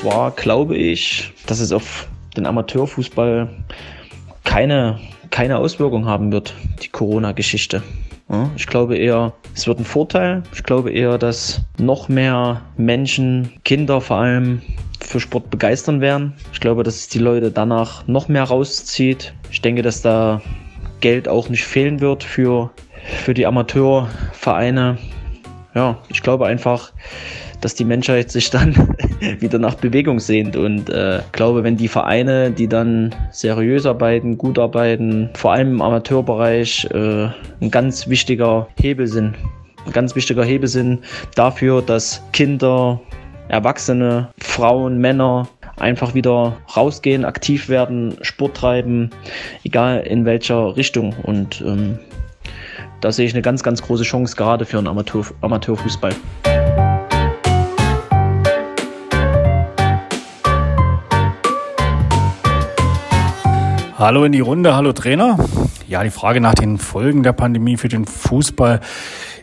zwar glaube ich, dass es auf den Amateurfußball keine, keine Auswirkung haben wird, die Corona-Geschichte. Ich glaube eher, es wird ein Vorteil. Ich glaube eher, dass noch mehr Menschen, Kinder vor allem, für Sport begeistern werden. Ich glaube, dass es die Leute danach noch mehr rauszieht. Ich denke, dass da Geld auch nicht fehlen wird für, für die Amateurvereine. Ja, ich glaube einfach, dass die Menschheit sich dann wieder nach Bewegung sehnt. Und äh, glaube, wenn die Vereine, die dann seriös arbeiten, gut arbeiten, vor allem im Amateurbereich, äh, ein ganz wichtiger Hebel sind. Ein ganz wichtiger Hebel sind dafür, dass Kinder, Erwachsene, Frauen, Männer einfach wieder rausgehen, aktiv werden, Sport treiben, egal in welcher Richtung. Und ähm, da sehe ich eine ganz, ganz große Chance gerade für einen Amateur, Amateurfußball. Hallo in die Runde, hallo Trainer. Ja, die Frage nach den Folgen der Pandemie für den Fußball.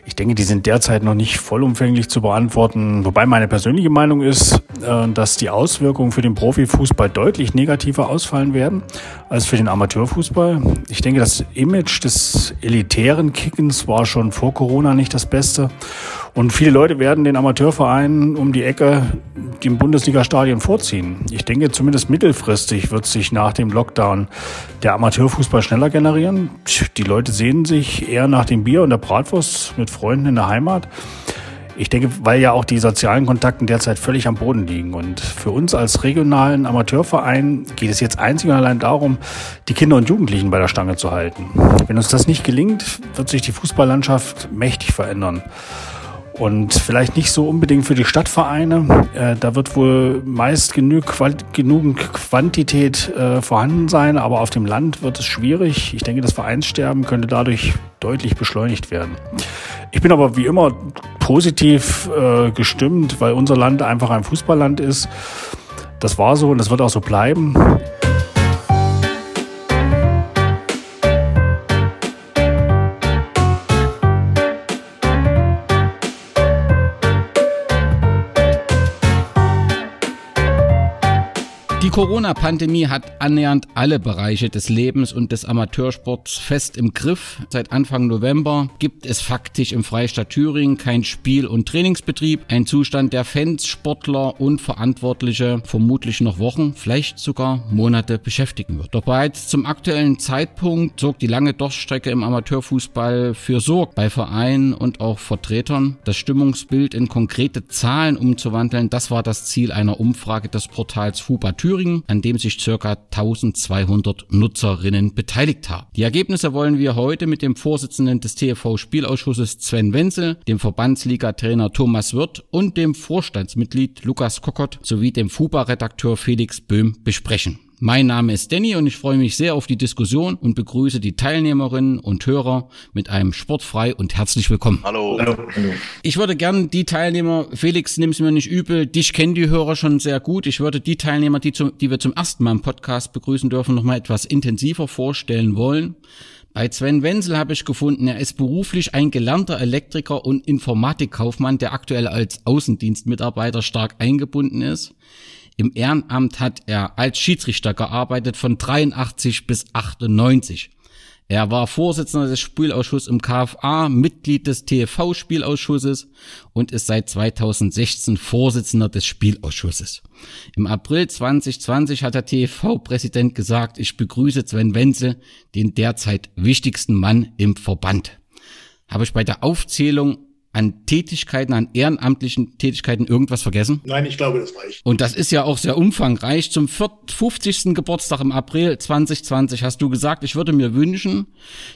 Ich denke, die sind derzeit noch nicht vollumfänglich zu beantworten. Wobei meine persönliche Meinung ist, äh, dass die Auswirkungen für den Profifußball deutlich negativer ausfallen werden als für den Amateurfußball. Ich denke, das Image des elitären Kickens war schon vor Corona nicht das Beste. Und viele Leute werden den Amateurvereinen um die Ecke dem Bundesliga-Stadion vorziehen. Ich denke, zumindest mittelfristig wird sich nach dem Lockdown der Amateurfußball schneller generieren. Die Leute sehen sich eher nach dem Bier und der Bratwurst mit Freunden in der Heimat. Ich denke, weil ja auch die sozialen Kontakten derzeit völlig am Boden liegen. Und für uns als regionalen Amateurverein geht es jetzt einzig und allein darum, die Kinder und Jugendlichen bei der Stange zu halten. Wenn uns das nicht gelingt, wird sich die Fußballlandschaft mächtig verändern. Und vielleicht nicht so unbedingt für die Stadtvereine. Äh, da wird wohl meist genügend Quantität äh, vorhanden sein, aber auf dem Land wird es schwierig. Ich denke, das Vereinssterben könnte dadurch deutlich beschleunigt werden. Ich bin aber wie immer positiv äh, gestimmt, weil unser Land einfach ein Fußballland ist. Das war so und das wird auch so bleiben. Die Corona-Pandemie hat annähernd alle Bereiche des Lebens und des Amateursports fest im Griff. Seit Anfang November gibt es faktisch im Freistaat Thüringen kein Spiel- und Trainingsbetrieb. Ein Zustand, der Fans, Sportler und Verantwortliche vermutlich noch Wochen, vielleicht sogar Monate beschäftigen wird. Doch bereits zum aktuellen Zeitpunkt sorgt die lange Durchstrecke im Amateurfußball für Sorg bei Vereinen und auch Vertretern. Das Stimmungsbild in konkrete Zahlen umzuwandeln, das war das Ziel einer Umfrage des Portals FUBA Thüringen Thüringen, an dem sich ca. 1200 Nutzerinnen beteiligt haben. Die Ergebnisse wollen wir heute mit dem Vorsitzenden des TFV Spielausschusses Sven Wenzel, dem Verbandsliga-Trainer Thomas Wirth und dem Vorstandsmitglied Lukas Kokott sowie dem FUBA-Redakteur Felix Böhm besprechen. Mein Name ist Danny und ich freue mich sehr auf die Diskussion und begrüße die Teilnehmerinnen und Hörer mit einem Sportfrei und herzlich willkommen. Hallo. Hallo. Ich würde gern die Teilnehmer, Felix, nimm es mir nicht übel, dich kennen die Hörer schon sehr gut. Ich würde die Teilnehmer, die, zum, die wir zum ersten Mal im Podcast begrüßen dürfen, nochmal etwas intensiver vorstellen wollen. Bei Sven Wenzel habe ich gefunden, er ist beruflich ein gelernter Elektriker und Informatikkaufmann, der aktuell als Außendienstmitarbeiter stark eingebunden ist. Im Ehrenamt hat er als Schiedsrichter gearbeitet von 83 bis 98. Er war Vorsitzender des Spielausschusses im KFA, Mitglied des TFV-Spielausschusses und ist seit 2016 Vorsitzender des Spielausschusses. Im April 2020 hat der TFV-Präsident gesagt, ich begrüße Sven Wenzel, den derzeit wichtigsten Mann im Verband. Habe ich bei der Aufzählung an Tätigkeiten, an ehrenamtlichen Tätigkeiten irgendwas vergessen? Nein, ich glaube, das reicht. Und das ist ja auch sehr umfangreich. Zum 50. Geburtstag im April 2020 hast du gesagt, ich würde mir wünschen,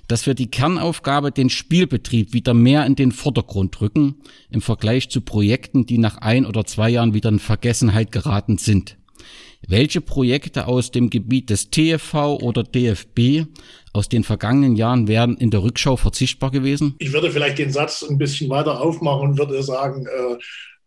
dass wir die Kernaufgabe, den Spielbetrieb wieder mehr in den Vordergrund rücken, im Vergleich zu Projekten, die nach ein oder zwei Jahren wieder in Vergessenheit geraten sind. Welche Projekte aus dem Gebiet des TFV oder DFB aus den vergangenen Jahren wären in der Rückschau verzichtbar gewesen? Ich würde vielleicht den Satz ein bisschen weiter aufmachen und würde sagen, äh,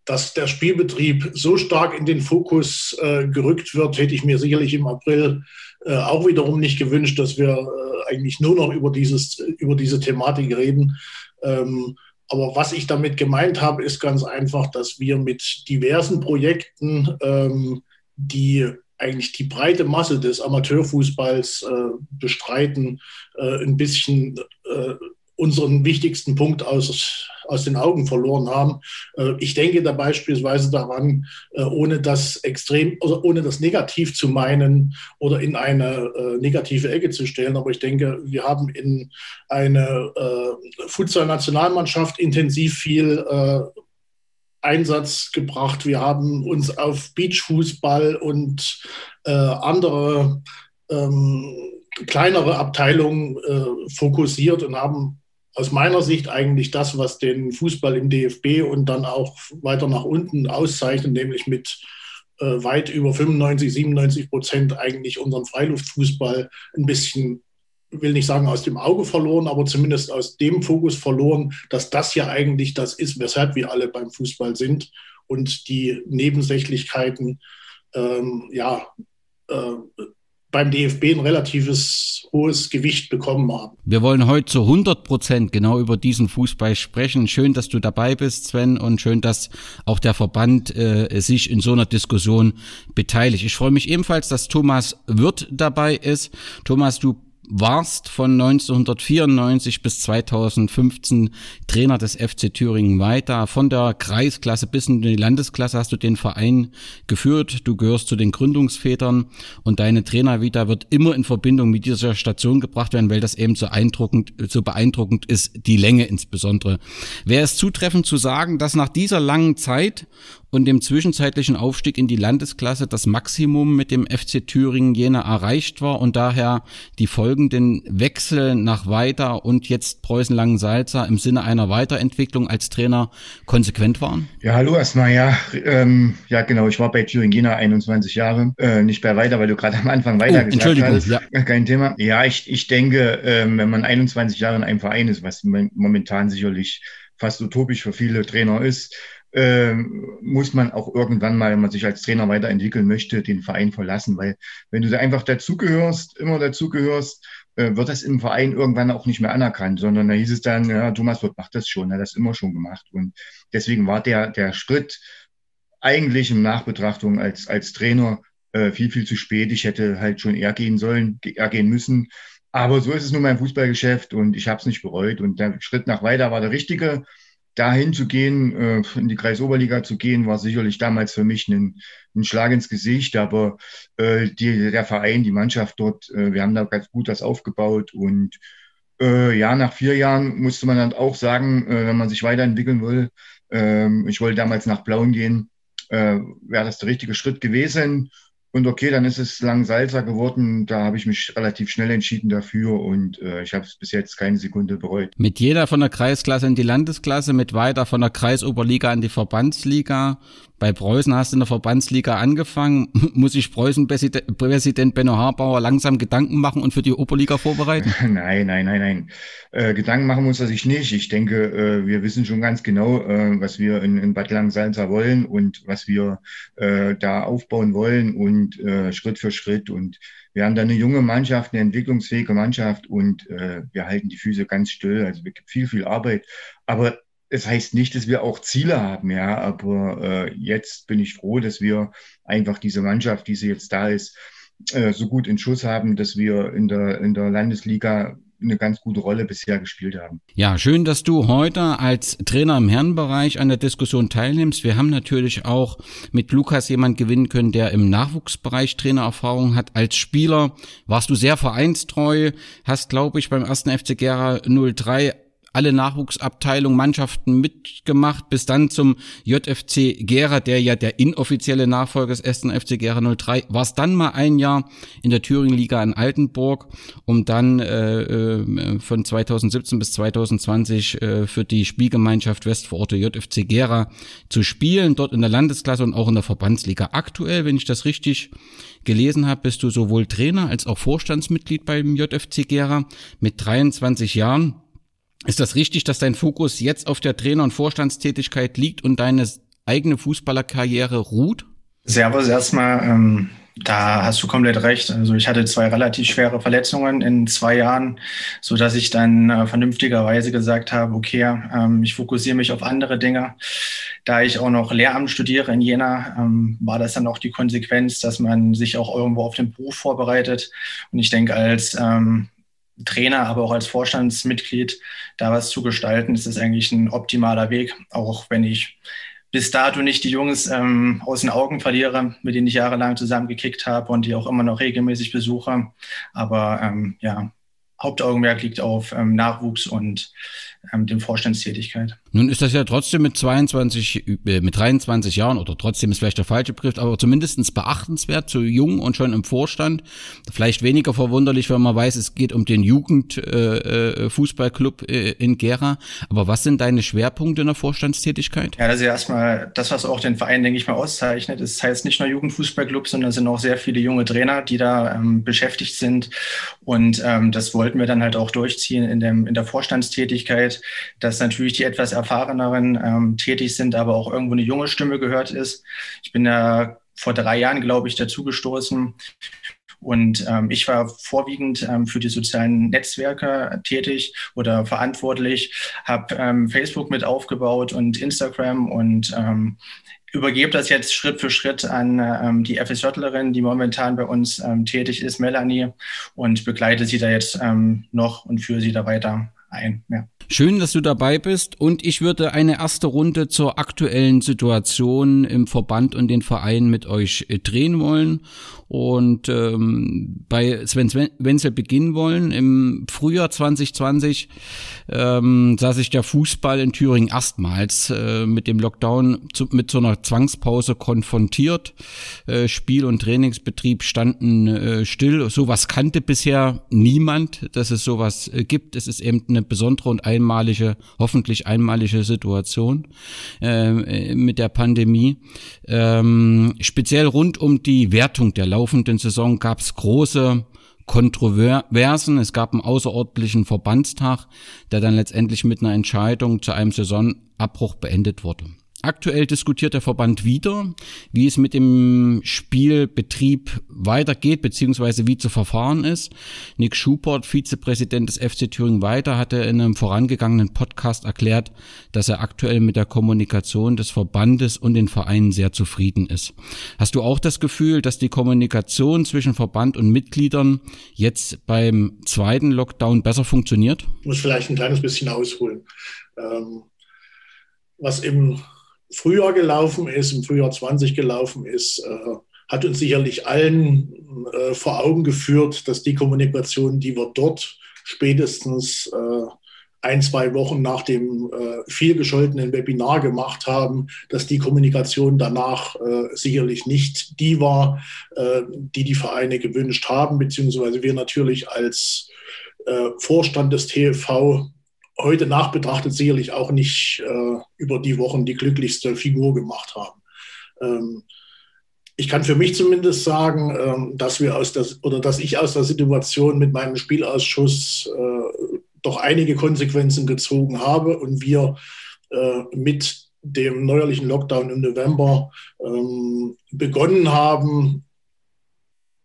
dass der Spielbetrieb so stark in den Fokus äh, gerückt wird, hätte ich mir sicherlich im April äh, auch wiederum nicht gewünscht, dass wir eigentlich nur noch über, dieses, über diese Thematik reden. Ähm, aber was ich damit gemeint habe, ist ganz einfach, dass wir mit diversen Projekten, ähm, die eigentlich die breite Masse des Amateurfußballs äh, bestreiten, äh, ein bisschen äh, unseren wichtigsten Punkt aus, aus den Augen verloren haben. Äh, ich denke da beispielsweise daran, äh, ohne das extrem, also ohne das negativ zu meinen oder in eine äh, negative Ecke zu stellen, aber ich denke, wir haben in eine Futsal-Nationalmannschaft intensiv viel Einsatz gebracht. Wir haben uns auf Beachfußball und äh, andere ähm, kleinere Abteilungen äh, fokussiert und haben aus meiner Sicht eigentlich das, was den Fußball im DFB und dann auch weiter nach unten auszeichnet, nämlich mit äh, weit über 95, 97 Prozent eigentlich unseren Freiluftfußball ein bisschen will nicht sagen aus dem Auge verloren, aber zumindest aus dem Fokus verloren, dass das ja eigentlich das ist, weshalb wir alle beim Fußball sind und die Nebensächlichkeiten ähm, ja äh, beim DFB ein relatives hohes Gewicht bekommen haben. Wir wollen heute zu 100 Prozent genau über diesen Fußball sprechen. Schön, dass du dabei bist, Sven, und schön, dass auch der Verband äh, sich in so einer Diskussion beteiligt. Ich freue mich ebenfalls, dass Thomas Wirth dabei ist. Thomas, du warst von 1994 bis 2015 Trainer des FC Thüringen weiter. Von der Kreisklasse bis in die Landesklasse hast du den Verein geführt. Du gehörst zu den Gründungsvätern und deine Trainervita wird immer in Verbindung mit dieser Station gebracht werden, weil das eben so beeindruckend, so beeindruckend ist, die Länge insbesondere. Wäre es zutreffend zu sagen, dass nach dieser langen Zeit und dem zwischenzeitlichen Aufstieg in die Landesklasse das Maximum mit dem FC Thüringen Jena erreicht war und daher die folgenden Wechsel nach Weiter und jetzt Preußen Langensalza im Sinne einer Weiterentwicklung als Trainer konsequent waren? Ja, hallo erstmal, ja, ähm, ja genau, ich war bei Thüringen Jena 21 Jahre, äh, nicht bei Weiter, weil du gerade am Anfang Weiter oh, gesagt Entschuldigung, hast. Ja. Kein Thema. Ja, ich, ich denke, äh, wenn man 21 Jahre in einem Verein ist, was momentan sicherlich fast utopisch für viele Trainer ist, ähm, muss man auch irgendwann mal, wenn man sich als Trainer weiterentwickeln möchte, den Verein verlassen. Weil wenn du da einfach dazugehörst, immer dazugehörst, äh, wird das im Verein irgendwann auch nicht mehr anerkannt, sondern da hieß es dann, ja, Thomas Wirt macht das schon, er hat das immer schon gemacht. Und deswegen war der, der Schritt eigentlich in Nachbetrachtung als, als Trainer äh, viel, viel zu spät. Ich hätte halt schon eher gehen sollen, eher gehen müssen. Aber so ist es nun mein Fußballgeschäft und ich habe es nicht bereut. Und der Schritt nach weiter war der richtige dahin zu gehen, äh, in die Kreisoberliga zu gehen, war sicherlich damals für mich ein, ein Schlag ins Gesicht. Aber äh, die, der Verein, die Mannschaft dort, äh, wir haben da ganz gut das aufgebaut. Und äh, ja, nach vier Jahren musste man dann auch sagen, äh, wenn man sich weiterentwickeln will, äh, ich wollte damals nach Blauen gehen, äh, wäre das der richtige Schritt gewesen. Und okay, dann ist es lang Salzer geworden. Da habe ich mich relativ schnell entschieden dafür und äh, ich habe es bis jetzt keine Sekunde bereut. Mit jeder von der Kreisklasse in die Landesklasse, mit weiter von der Kreisoberliga in die Verbandsliga bei Preußen hast du in der Verbandsliga angefangen. Muss sich Preußen-Präsident Benno Harbauer langsam Gedanken machen und für die Oberliga vorbereiten? Nein, nein, nein, nein. Äh, Gedanken machen muss er sich nicht. Ich denke, äh, wir wissen schon ganz genau, äh, was wir in, in Bad Langensalza wollen und was wir äh, da aufbauen wollen und äh, Schritt für Schritt. Und wir haben da eine junge Mannschaft, eine entwicklungsfähige Mannschaft und äh, wir halten die Füße ganz still. Also es gibt viel, viel Arbeit. Aber es heißt nicht, dass wir auch Ziele haben, ja, aber äh, jetzt bin ich froh, dass wir einfach diese Mannschaft, die sie jetzt da ist, äh, so gut in Schuss haben, dass wir in der, in der Landesliga eine ganz gute Rolle bisher gespielt haben. Ja, schön, dass du heute als Trainer im Herrenbereich an der Diskussion teilnimmst. Wir haben natürlich auch mit Lukas jemand gewinnen können, der im Nachwuchsbereich Trainererfahrung hat. Als Spieler warst du sehr vereinstreu, hast, glaube ich, beim ersten FC Gera 03 alle Nachwuchsabteilungen, Mannschaften mitgemacht, bis dann zum JFC Gera, der ja der inoffizielle Nachfolger des ersten FC Gera 03, war es dann mal ein Jahr in der Thüringen-Liga in Altenburg, um dann äh, äh von 2017 bis 2020 äh, für die Spielgemeinschaft Westvororte JFC Gera zu spielen, dort in der Landesklasse und auch in der Verbandsliga. Aktuell, wenn ich das richtig gelesen habe, bist du sowohl Trainer als auch Vorstandsmitglied beim JFC Gera mit 23 Jahren. Ist das richtig, dass dein Fokus jetzt auf der Trainer- und Vorstandstätigkeit liegt und deine eigene Fußballerkarriere ruht? Servus erstmal. Ähm, Da hast du komplett recht. Also ich hatte zwei relativ schwere Verletzungen in zwei Jahren, so dass ich dann äh, vernünftigerweise gesagt habe, okay, ähm, ich fokussiere mich auf andere Dinge. Da ich auch noch Lehramt studiere in Jena, ähm, war das dann auch die Konsequenz, dass man sich auch irgendwo auf den Beruf vorbereitet. Und ich denke, als ähm, Trainer, aber auch als Vorstandsmitglied da was zu gestalten, ist das eigentlich ein optimaler Weg, auch wenn ich bis dato nicht die Jungs ähm, aus den Augen verliere, mit denen ich jahrelang zusammen gekickt habe und die auch immer noch regelmäßig besuche. Aber ähm, ja, Hauptaugenmerk liegt auf ähm, Nachwuchs und ähm, dem Vorstandstätigkeit. Nun ist das ja trotzdem mit 22, äh, mit 23 Jahren oder trotzdem ist vielleicht der falsche Begriff, aber zumindestens beachtenswert, so jung und schon im Vorstand. Vielleicht weniger verwunderlich, wenn man weiß, es geht um den Jugendfußballclub äh, äh, äh, in Gera. Aber was sind deine Schwerpunkte in der Vorstandstätigkeit? Ja, das ist ja erstmal das, was auch den Verein, denke ich mal, auszeichnet. Das heißt nicht nur Jugendfußballclub, sondern es sind auch sehr viele junge Trainer, die da ähm, beschäftigt sind. Und ähm, das wollten wir dann halt auch durchziehen in, dem, in der Vorstandstätigkeit dass natürlich die etwas erfahreneren ähm, tätig sind, aber auch irgendwo eine junge Stimme gehört ist. Ich bin da vor drei Jahren, glaube ich, dazugestoßen. Und ähm, ich war vorwiegend ähm, für die sozialen Netzwerke tätig oder verantwortlich, habe ähm, Facebook mit aufgebaut und Instagram und ähm, übergebe das jetzt Schritt für Schritt an ähm, die FSJlerin, die momentan bei uns ähm, tätig ist, Melanie, und begleite sie da jetzt ähm, noch und führe sie da weiter ein. Ja. Schön, dass du dabei bist und ich würde eine erste Runde zur aktuellen Situation im Verband und den Verein mit euch äh, drehen wollen und ähm, bei Sven Wenzel beginnen wollen. Im Frühjahr 2020 ähm, sah sich der Fußball in Thüringen erstmals äh, mit dem Lockdown zu, mit so einer Zwangspause konfrontiert. Äh, Spiel- und Trainingsbetrieb standen äh, still. Sowas kannte bisher niemand, dass es sowas äh, gibt. Es ist eben eine besondere und einmalige, hoffentlich einmalige Situation äh, mit der Pandemie. Ähm, speziell rund um die Wertung der laufenden Saison gab es große Kontroversen. Es gab einen außerordentlichen Verbandstag, der dann letztendlich mit einer Entscheidung zu einem Saisonabbruch beendet wurde. Aktuell diskutiert der Verband wieder, wie es mit dem Spielbetrieb weitergeht, beziehungsweise wie zu verfahren ist. Nick Schubert, Vizepräsident des FC Thüringen Weiter, hatte in einem vorangegangenen Podcast erklärt, dass er aktuell mit der Kommunikation des Verbandes und den Vereinen sehr zufrieden ist. Hast du auch das Gefühl, dass die Kommunikation zwischen Verband und Mitgliedern jetzt beim zweiten Lockdown besser funktioniert? Ich muss vielleicht ein kleines bisschen ausholen. Ähm, was im Frühjahr gelaufen ist, im Frühjahr 20 gelaufen ist, äh, hat uns sicherlich allen äh, vor Augen geführt, dass die Kommunikation, die wir dort spätestens äh, ein, zwei Wochen nach dem äh, viel gescholtenen Webinar gemacht haben, dass die Kommunikation danach äh, sicherlich nicht die war, äh, die die Vereine gewünscht haben, beziehungsweise wir natürlich als äh, Vorstand des TFV heute nachbetrachtet sicherlich auch nicht äh, über die Wochen die glücklichste Figur gemacht haben. Ähm, ich kann für mich zumindest sagen, ähm, dass wir aus der, oder dass ich aus der Situation mit meinem Spielausschuss äh, doch einige Konsequenzen gezogen habe und wir äh, mit dem neuerlichen Lockdown im November ähm, begonnen haben,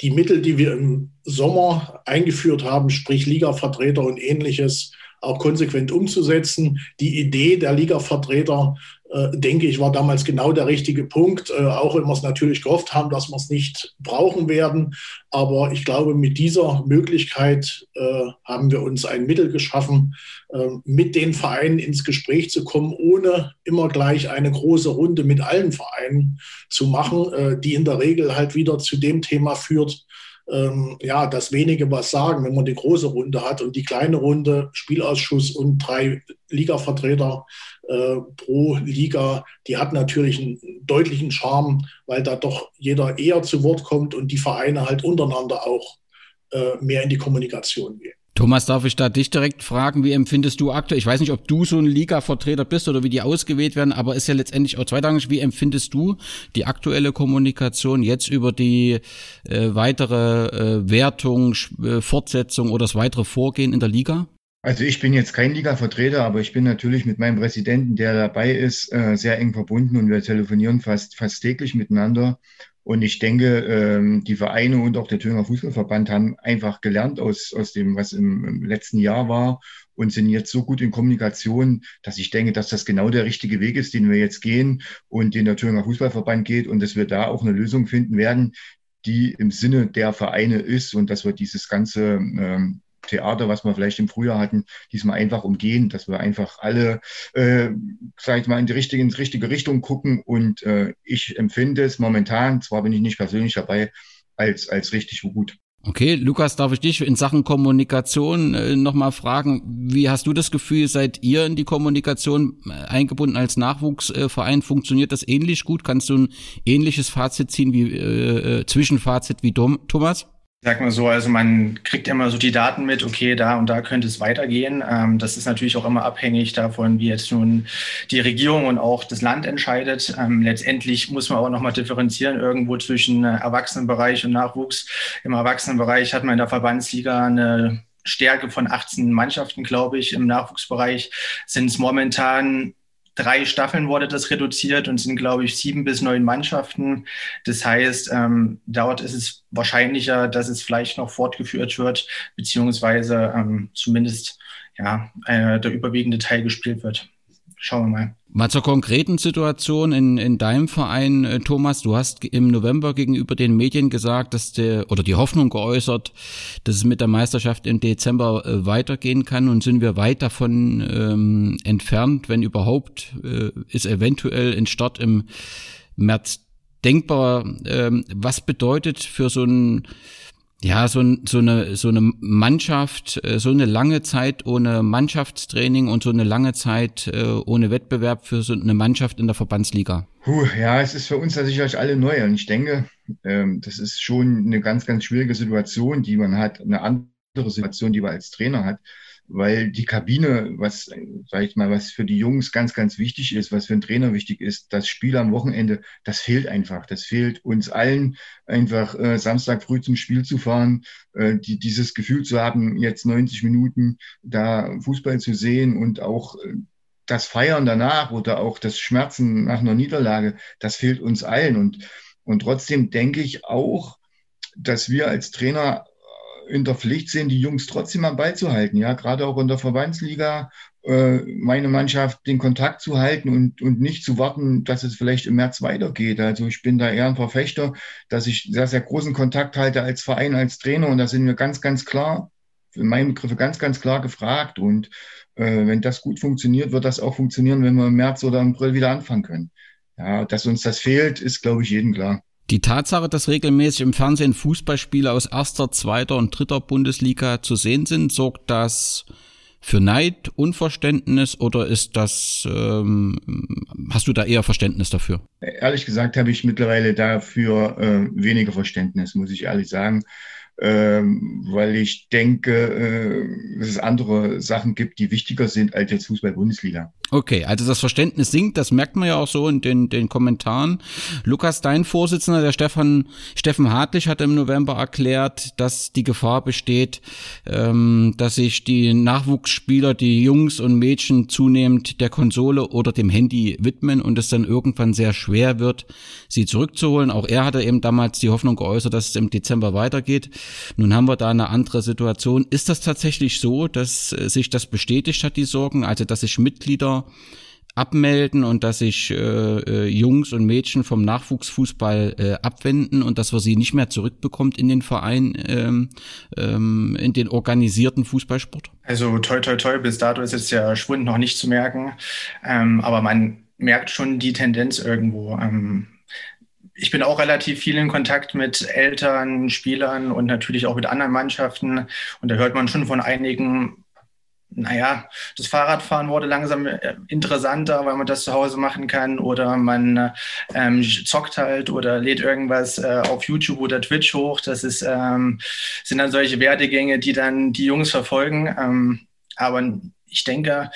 die Mittel, die wir im Sommer eingeführt haben, sprich Liga-Vertreter und ähnliches, auch konsequent umzusetzen. Die Idee der Liga-Vertreter, äh, denke ich, war damals genau der richtige Punkt, äh, auch wenn wir es natürlich gehofft haben, dass wir es nicht brauchen werden. Aber ich glaube, mit dieser Möglichkeit äh, haben wir uns ein Mittel geschaffen, äh, mit den Vereinen ins Gespräch zu kommen, ohne immer gleich eine große Runde mit allen Vereinen zu machen, die in der Regel halt wieder zu dem Thema führt, ähm, ja, dass wenige was sagen, wenn man die große Runde hat und die kleine Runde, Spielausschuss und drei Ligavertreter äh, pro Liga, die hat natürlich einen deutlichen Charme, weil da doch jeder eher zu Wort kommt und die Vereine halt untereinander auch äh, mehr in die Kommunikation gehen. Thomas, darf ich da dich direkt fragen, wie empfindest du aktuell, ich weiß nicht, ob du so ein Liga-Vertreter bist oder wie die ausgewählt werden, aber ist ja letztendlich auch zweitrangig, wie empfindest du die aktuelle Kommunikation jetzt über die äh, weitere äh, Wertung, äh, Fortsetzung oder das weitere Vorgehen in der Liga? Also ich bin jetzt kein Liga-Vertreter, aber ich bin natürlich mit meinem Präsidenten, der dabei ist, äh, sehr eng verbunden und wir telefonieren fast, fast täglich miteinander. Und ich denke, ähm, die Vereine und auch der Thüringer Fußballverband haben einfach gelernt aus, aus dem, was im, letzten Jahr war und sind jetzt so gut in Kommunikation, dass ich denke, dass das genau der richtige Weg ist, den wir jetzt gehen und den der Thüringer Fußballverband geht und dass wir da auch eine Lösung finden werden, die im Sinne der Vereine ist und dass wir dieses ganze ähm, Theater, was wir vielleicht im Frühjahr hatten, diesmal einfach umgehen, dass wir einfach alle, äh, sag ich mal, in die richtige, in die richtige Richtung gucken. Und äh, ich empfinde es momentan, zwar bin ich nicht persönlich dabei, als, als richtig gut. Okay, Lukas, darf ich dich in Sachen Kommunikation äh, nochmal fragen? Wie hast du das Gefühl, seid ihr in die Kommunikation äh, eingebunden als Nachwuchsverein? Funktioniert das ähnlich gut? Kannst du ein ähnliches Fazit ziehen wie äh, äh Zwischenfazit wie Thomas? Sag mal so, also man kriegt immer so die Daten mit, okay, da und da könnte es weitergehen. Ähm, das ist natürlich auch immer abhängig davon, wie jetzt nun die Regierung und auch das Land entscheidet. Ähm, letztendlich muss man auch nochmal differenzieren irgendwo zwischen äh, Erwachsenenbereich und Nachwuchs. Im Erwachsenenbereich hat man in der Verbandsliga eine Stärke von 18 Mannschaften, glaube ich. Im Nachwuchsbereich sind es momentan drei Staffeln wurde das reduziert und sind, glaube ich, sieben bis neun Mannschaften. Das heißt, ähm, dort ist es wahrscheinlicher, dass es vielleicht noch fortgeführt wird, beziehungsweise ähm, zumindest ja, äh, der überwiegende Teil gespielt wird. Schauen wir mal. Mal zur konkreten Situation in, in deinem Verein, äh, Thomas. Du hast im November gegenüber den Medien gesagt, dass der oder die Hoffnung geäußert, dass es mit der Meisterschaft im Dezember äh, weitergehen kann. Und sind wir weit davon ähm, entfernt, wenn überhaupt, äh, ist eventuell ein Start im März denkbar. Ähm, was bedeutet für so ein ja, so, so, eine, so eine Mannschaft, äh, so eine lange Zeit ohne Mannschaftstraining und so eine lange Zeit äh, ohne Wettbewerb für so eine Mannschaft in der Verbandsliga? Puh, ja, es ist für uns sicherlich alle neu und ich denke, ähm, das ist schon eine ganz, ganz schwierige Situation, die man hat, eine andere Situation, die man als Trainer hat weil die Kabine, was, sag ich mal, was für die Jungs ganz, ganz wichtig ist, was für einen Trainer wichtig ist, das Spiel am Wochenende, das fehlt einfach. Das fehlt uns allen, einfach äh, Samstag früh zum Spiel zu fahren, äh, die, dieses Gefühl zu haben, jetzt 90 Minuten da Fußball zu sehen und auch äh, das Feiern danach oder auch das Schmerzen nach einer Niederlage, das fehlt uns allen. Und, und trotzdem denke ich auch, dass wir als Trainer in der Pflicht sind, die Jungs trotzdem am Ball zu halten. Ja, gerade auch in der Verbandsliga, äh, meine Mannschaft den Kontakt zu halten und, und nicht zu warten, dass es vielleicht im März weitergeht. Also ich bin da eher ein Verfechter, dass ich sehr, sehr großen Kontakt halte als Verein, als Trainer. Und da sind wir ganz, ganz klar, in meinem Begriff ganz, ganz klar gefragt. Und äh, wenn das gut funktioniert, wird das auch funktionieren, wenn wir im März oder im April wieder anfangen können. Ja, dass uns das fehlt, ist, glaube ich, jedem klar. Die Tatsache, dass regelmäßig im Fernsehen Fußballspiele aus erster, zweiter und dritter Bundesliga zu sehen sind, sorgt das für Neid, Unverständnis oder ist das, ähm, hast du da eher Verständnis dafür? Ehrlich gesagt habe ich mittlerweile dafür äh, weniger Verständnis, muss ich ehrlich sagen ähm, weil ich denke, äh, dass es andere Sachen gibt, die wichtiger sind als jetzt Fußball-Bundesliga. Okay, also das Verständnis sinkt, das merkt man ja auch so in den, den Kommentaren. Lukas, dein Vorsitzender, der Stefan, Steffen Hartlich, hat im November erklärt, dass die Gefahr besteht, ähm, dass sich die Nachwuchsspieler, die Jungs und Mädchen zunehmend der Konsole oder dem Handy widmen und es dann irgendwann sehr schwer wird, sie zurückzuholen. Auch er hatte eben damals die Hoffnung geäußert, dass es im Dezember weitergeht. Nun haben wir da eine andere Situation. Ist das tatsächlich so, dass äh, sich das bestätigt hat, die Sorgen? Also, dass sich Mitglieder abmelden und dass sich äh, äh, Jungs und Mädchen vom Nachwuchsfußball äh, abwenden und dass wir sie nicht mehr zurückbekommt in den Verein, ähm, ähm, in den organisierten Fußballsport? Also toi toi toi, bis dato ist jetzt der Schwund noch nicht zu merken, ähm, aber man merkt schon die Tendenz irgendwo. Ähm, ich bin auch relativ viel in Kontakt mit Eltern, Spielern und natürlich auch mit anderen Mannschaften. Und da hört man schon von einigen, naja, das Fahrradfahren wurde langsam äh, interessanter, weil man das zu Hause machen kann oder man ähm, zockt halt oder lädt irgendwas äh, auf YouTube oder Twitch hoch. Das ist, ähm, sind dann solche Werdegänge, die dann die Jungs verfolgen. Ähm, aber ich denke,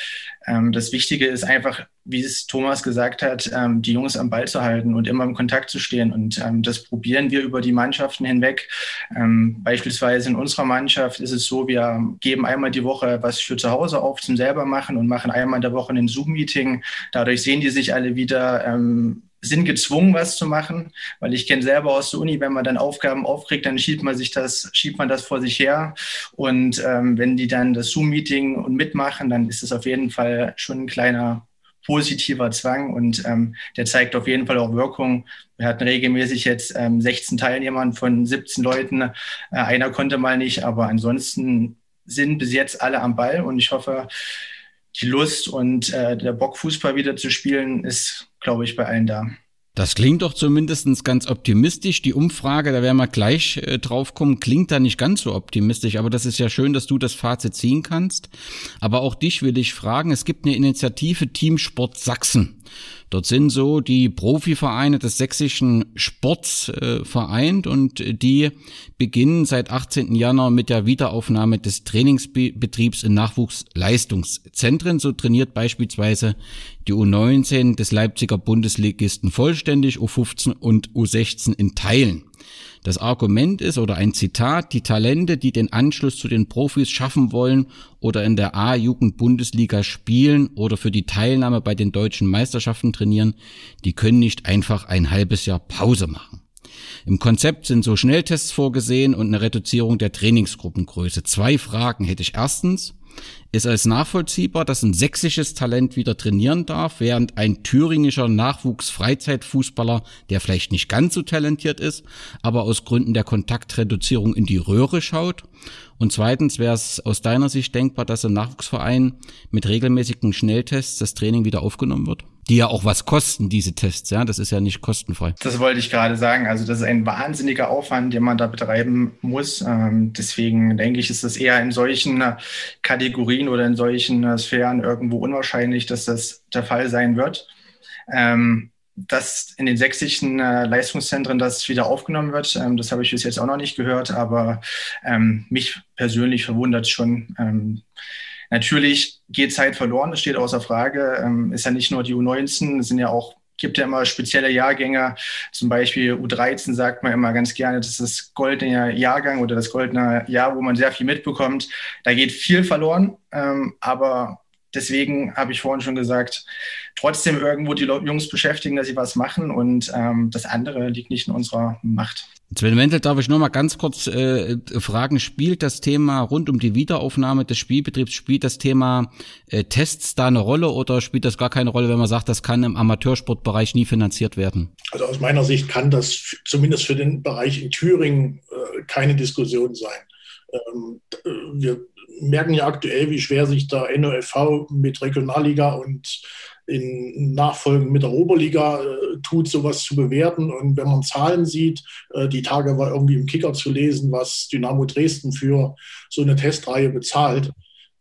ähm, das Wichtige ist einfach, wie es Thomas gesagt hat, ähm, die Jungs am Ball zu halten und immer im Kontakt zu stehen. Und ähm, das probieren wir über die Mannschaften hinweg. Ähm, beispielsweise in unserer Mannschaft ist es so, wir geben einmal die Woche was für zu Hause auf zum selber machen und machen einmal in der Woche ein Zoom-Meeting. Dadurch sehen die sich alle wieder ähm, sind gezwungen, was zu machen, weil ich kenne selber aus der Uni, wenn man dann Aufgaben aufkriegt, dann schiebt man sich das, schiebt man das vor sich her. Und ähm, wenn die dann das Zoom-Meeting und mitmachen, dann ist es auf jeden Fall schon ein kleiner positiver Zwang und ähm, der zeigt auf jeden Fall auch Wirkung. Wir hatten regelmäßig jetzt ähm, 16 Teilnehmern von 17 Leuten. Äh, einer konnte mal nicht, aber ansonsten sind bis jetzt alle am Ball und ich hoffe, die Lust und äh, der Bock, Fußball wieder zu spielen, ist, glaube ich, bei allen da. Das klingt doch zumindest ganz optimistisch. Die Umfrage, da werden wir gleich äh, drauf kommen, klingt da nicht ganz so optimistisch. Aber das ist ja schön, dass du das Fazit ziehen kannst. Aber auch dich will ich fragen. Es gibt eine Initiative Teamsport Sachsen. Dort sind so die Profivereine des sächsischen Sports äh, vereint und die beginnen seit 18. Januar mit der Wiederaufnahme des Trainingsbetriebs in Nachwuchsleistungszentren. So trainiert beispielsweise die U19 des Leipziger Bundesligisten vollständig, U15 und U16 in Teilen. Das Argument ist oder ein Zitat, die Talente, die den Anschluss zu den Profis schaffen wollen oder in der A-Jugend-Bundesliga spielen oder für die Teilnahme bei den deutschen Meisterschaften trainieren, die können nicht einfach ein halbes Jahr Pause machen. Im Konzept sind so Schnelltests vorgesehen und eine Reduzierung der Trainingsgruppengröße. Zwei Fragen hätte ich erstens. Ist als nachvollziehbar, dass ein sächsisches Talent wieder trainieren darf, während ein thüringischer Nachwuchs-Freizeitfußballer, der vielleicht nicht ganz so talentiert ist, aber aus Gründen der Kontaktreduzierung in die Röhre schaut? Und zweitens wäre es aus deiner Sicht denkbar, dass im Nachwuchsverein mit regelmäßigen Schnelltests das Training wieder aufgenommen wird? Die ja auch was kosten, diese Tests, ja, das ist ja nicht kostenfrei. Das wollte ich gerade sagen. Also das ist ein wahnsinniger Aufwand, den man da betreiben muss. Ähm, deswegen denke ich, ist das eher in solchen äh, Kategorien oder in solchen äh, Sphären irgendwo unwahrscheinlich, dass das der Fall sein wird. Ähm, dass in den sächsischen äh, Leistungszentren das wieder aufgenommen wird, ähm, das habe ich bis jetzt auch noch nicht gehört, aber mich persönlich verwundert schon. Natürlich geht Zeit verloren, das steht außer Frage. Ähm, ist ja nicht nur die U19, es sind ja auch gibt ja immer spezielle Jahrgänge. Zum Beispiel U13 sagt man immer ganz gerne, das ist das goldene Jahrgang oder das goldene Jahr, wo man sehr viel mitbekommt. Da geht viel verloren, ähm, aber deswegen habe ich vorhin schon gesagt, trotzdem irgendwo die Jungs beschäftigen, dass sie was machen und ähm, das andere liegt nicht in unserer Macht. Sven Wendel, darf ich nur mal ganz kurz äh, fragen, spielt das Thema rund um die Wiederaufnahme des Spielbetriebs, spielt das Thema äh, Tests da eine Rolle oder spielt das gar keine Rolle, wenn man sagt, das kann im Amateursportbereich nie finanziert werden? Also aus meiner Sicht kann das zumindest für den Bereich in Thüringen äh, keine Diskussion sein. Ähm, wir merken ja aktuell, wie schwer sich der NOFV mit Regionalliga und in Nachfolgen mit der Oberliga äh, tut, sowas zu bewerten. Und wenn man Zahlen sieht, äh, die Tage war irgendwie im Kicker zu lesen, was Dynamo Dresden für so eine Testreihe bezahlt,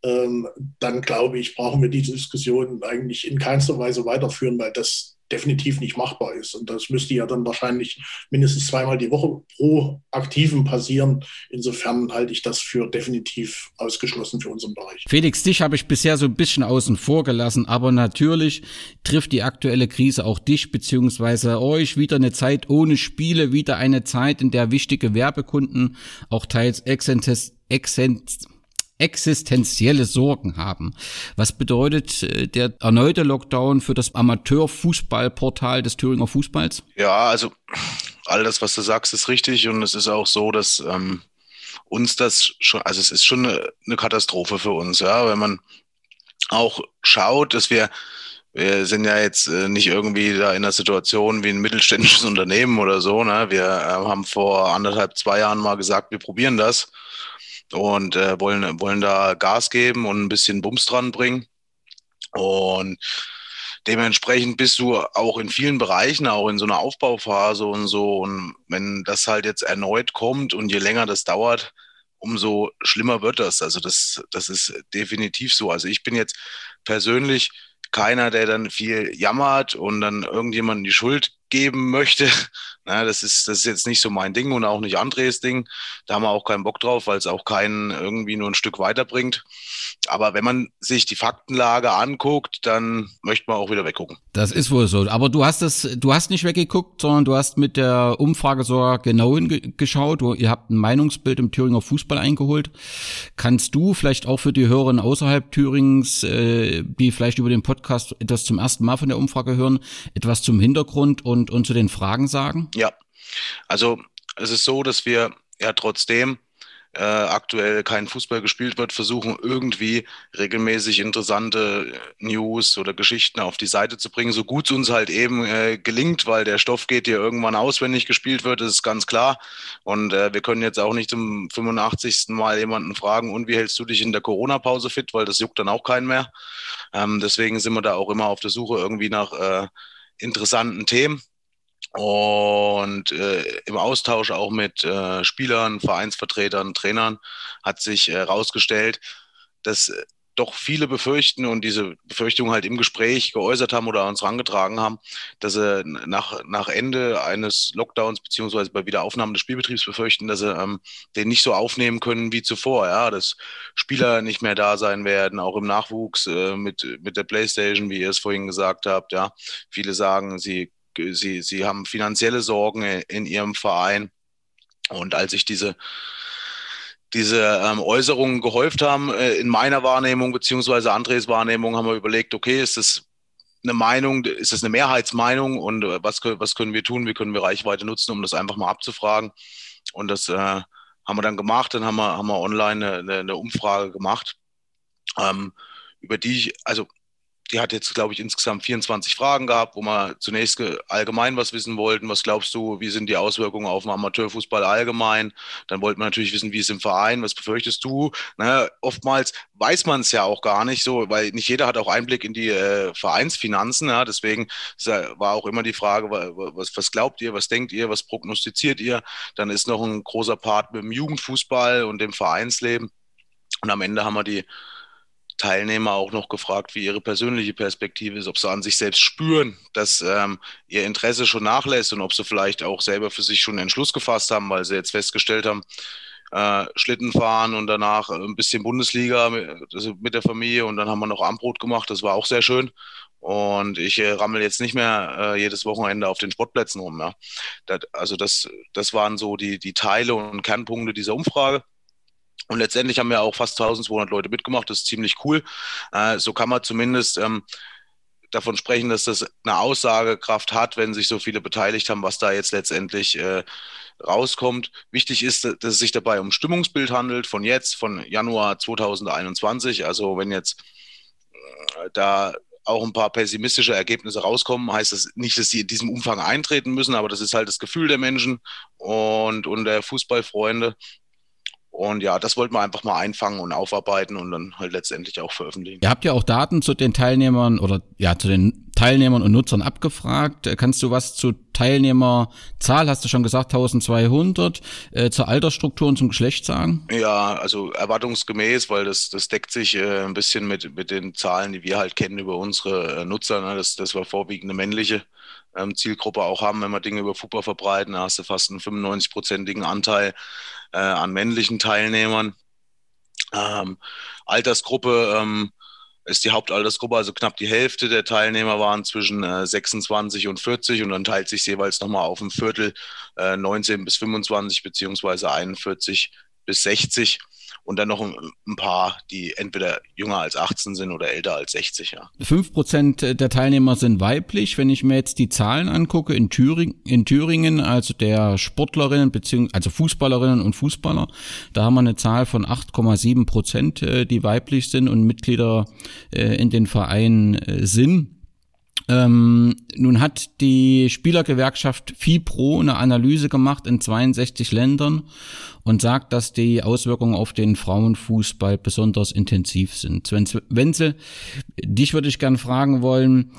ähm, dann glaube ich, brauchen wir diese Diskussion eigentlich in keinster Weise weiterführen, weil das definitiv nicht machbar ist. Und das müsste ja dann wahrscheinlich mindestens zweimal die Woche pro Aktiven passieren. Insofern halte ich das für definitiv ausgeschlossen für unseren Bereich. Felix, dich habe ich bisher so ein bisschen außen vor gelassen, aber natürlich trifft die aktuelle Krise auch dich beziehungsweise euch wieder eine Zeit ohne Spiele, wieder eine Zeit, in der wichtige Werbekunden auch teils Exzentes, Exzent, existenzielle Sorgen haben. Was bedeutet äh, der erneute Lockdown für das Amateurfußballportal des Thüringer Fußballs? Ja, also all das, was du sagst, ist richtig und es ist auch so, dass ähm, uns das schon, also es ist schon eine, eine Katastrophe für uns, ja, wenn man auch schaut, dass wir wir sind ja jetzt äh, nicht irgendwie da in einer Situation wie ein mittelständisches Unternehmen oder so. Ne? Wir äh, haben vor anderthalb, zwei Jahren mal gesagt, wir probieren das und äh, wollen, wollen da Gas geben und ein bisschen Bums dran bringen. Und dementsprechend bist du auch in vielen Bereichen, auch in so einer Aufbauphase und so. Und wenn das halt jetzt erneut kommt und je länger das dauert, umso schlimmer wird das. Also das, das ist definitiv so. Also ich bin jetzt persönlich keiner, der dann viel jammert und dann irgendjemandem die Schuld geben möchte. Na, das ist, das ist jetzt nicht so mein Ding und auch nicht Andres Ding. Da haben wir auch keinen Bock drauf, weil es auch keinen irgendwie nur ein Stück weiterbringt. Aber wenn man sich die Faktenlage anguckt, dann möchte man auch wieder weggucken. Das ist wohl so. Aber du hast es, du hast nicht weggeguckt, sondern du hast mit der Umfrage sogar genau hingeschaut. Ihr habt ein Meinungsbild im Thüringer Fußball eingeholt. Kannst du vielleicht auch für die Hörerinnen außerhalb Thürings, äh, die vielleicht über den Podcast etwas zum ersten Mal von der Umfrage hören, etwas zum Hintergrund und und, und zu den Fragen sagen? Ja, also es ist so, dass wir ja trotzdem äh, aktuell kein Fußball gespielt wird, versuchen irgendwie regelmäßig interessante News oder Geschichten auf die Seite zu bringen, so gut es uns halt eben äh, gelingt, weil der Stoff geht hier irgendwann auswendig gespielt wird, das ist ganz klar. Und äh, wir können jetzt auch nicht zum 85. Mal jemanden fragen, und wie hältst du dich in der Corona-Pause fit, weil das juckt dann auch keinen mehr. Ähm, deswegen sind wir da auch immer auf der Suche irgendwie nach äh, interessanten Themen. Und äh, im Austausch auch mit äh, Spielern, Vereinsvertretern, Trainern hat sich herausgestellt, äh, dass äh, doch viele befürchten und diese Befürchtungen halt im Gespräch geäußert haben oder uns herangetragen haben, dass sie nach, nach Ende eines Lockdowns beziehungsweise bei Wiederaufnahme des Spielbetriebs befürchten, dass sie ähm, den nicht so aufnehmen können wie zuvor, ja, dass Spieler nicht mehr da sein werden, auch im Nachwuchs äh, mit, mit der Playstation, wie ihr es vorhin gesagt habt, ja. Viele sagen, sie sie, sie haben finanzielle Sorgen in ihrem Verein. Und als ich diese, diese ähm, Äußerungen gehäuft haben, äh, in meiner Wahrnehmung beziehungsweise Andres Wahrnehmung, haben wir überlegt, okay, ist das eine Meinung, ist das eine Mehrheitsmeinung und äh, was, was können wir tun, wie können wir Reichweite nutzen, um das einfach mal abzufragen. Und das äh, haben wir dann gemacht, dann haben wir, haben wir online eine, eine Umfrage gemacht, ähm, über die ich, also die hat jetzt, glaube ich, insgesamt 24 Fragen gehabt, wo wir zunächst allgemein was wissen wollten. Was glaubst du, wie sind die Auswirkungen auf den Amateurfußball allgemein? Dann wollten wir natürlich wissen, wie es im Verein, was befürchtest du? Ne, oftmals weiß man es ja auch gar nicht so, weil nicht jeder hat auch Einblick in die äh, Vereinsfinanzen. Ja, deswegen war auch immer die Frage, was, was glaubt ihr, was denkt ihr, was prognostiziert ihr? Dann ist noch ein großer Part mit dem Jugendfußball und dem Vereinsleben. Und am Ende haben wir die Teilnehmer auch noch gefragt, wie ihre persönliche Perspektive ist, ob sie an sich selbst spüren, dass ähm, ihr Interesse schon nachlässt und ob sie vielleicht auch selber für sich schon einen Entschluss gefasst haben, weil sie jetzt festgestellt haben, äh, Schlitten fahren und danach ein bisschen Bundesliga mit, also mit der Familie und dann haben wir noch Armbrot gemacht, das war auch sehr schön. Und ich äh, rammel jetzt nicht mehr äh, jedes Wochenende auf den Sportplätzen rum. Das, also das, das waren so die, die Teile und Kernpunkte dieser Umfrage. Und letztendlich haben ja auch fast 1200 Leute mitgemacht. Das ist ziemlich cool. Äh, so kann man zumindest ähm, davon sprechen, dass das eine Aussagekraft hat, wenn sich so viele beteiligt haben, was da jetzt letztendlich äh, rauskommt. Wichtig ist, dass es sich dabei um Stimmungsbild handelt von jetzt, von Januar 2021. Also wenn jetzt äh, da auch ein paar pessimistische Ergebnisse rauskommen, heißt das nicht, dass sie in diesem Umfang eintreten müssen, aber das ist halt das Gefühl der Menschen und, und der Fußballfreunde. Und ja, das wollten wir einfach mal einfangen und aufarbeiten und dann halt letztendlich auch veröffentlichen. Ihr habt ja auch Daten zu den Teilnehmern oder ja, zu den Teilnehmern und Nutzern abgefragt. Kannst du was zu Teilnehmerzahl, hast du schon gesagt, 1200, äh, zur Altersstruktur und zum Geschlecht sagen? Ja, also erwartungsgemäß, weil das, das deckt sich äh, ein bisschen mit, mit den Zahlen, die wir halt kennen über unsere äh, Nutzer. Ne? Das, das war vorwiegend eine männliche ähm, Zielgruppe auch haben, wenn wir Dinge über Fußball verbreiten. Da hast du fast einen 95-prozentigen Anteil äh, an männlichen Teilnehmern. Ähm, Altersgruppe ähm, ist die Hauptaltersgruppe, also knapp die Hälfte der Teilnehmer waren zwischen äh, 26 und 40 und dann teilt sich jeweils nochmal auf ein Viertel äh, 19 bis 25 beziehungsweise 41 bis 60 und dann noch ein, ein, paar, die entweder jünger als 18 sind oder älter als 60. Ja. Fünf Prozent der Teilnehmer sind weiblich. Wenn ich mir jetzt die Zahlen angucke in Thüringen, in Thüringen also der Sportlerinnen beziehungsweise also Fußballerinnen und Fußballer, da haben wir eine Zahl von 8,7 Prozent, äh, die weiblich sind und Mitglieder äh, in den Vereinen äh, sind. Ähm, nun hat die Spielergewerkschaft FIPRO eine Analyse gemacht in 62 Ländern und sagt, dass die Auswirkungen auf den Frauenfußball besonders intensiv sind. Sven Wenzel, dich würde ich gern fragen wollen,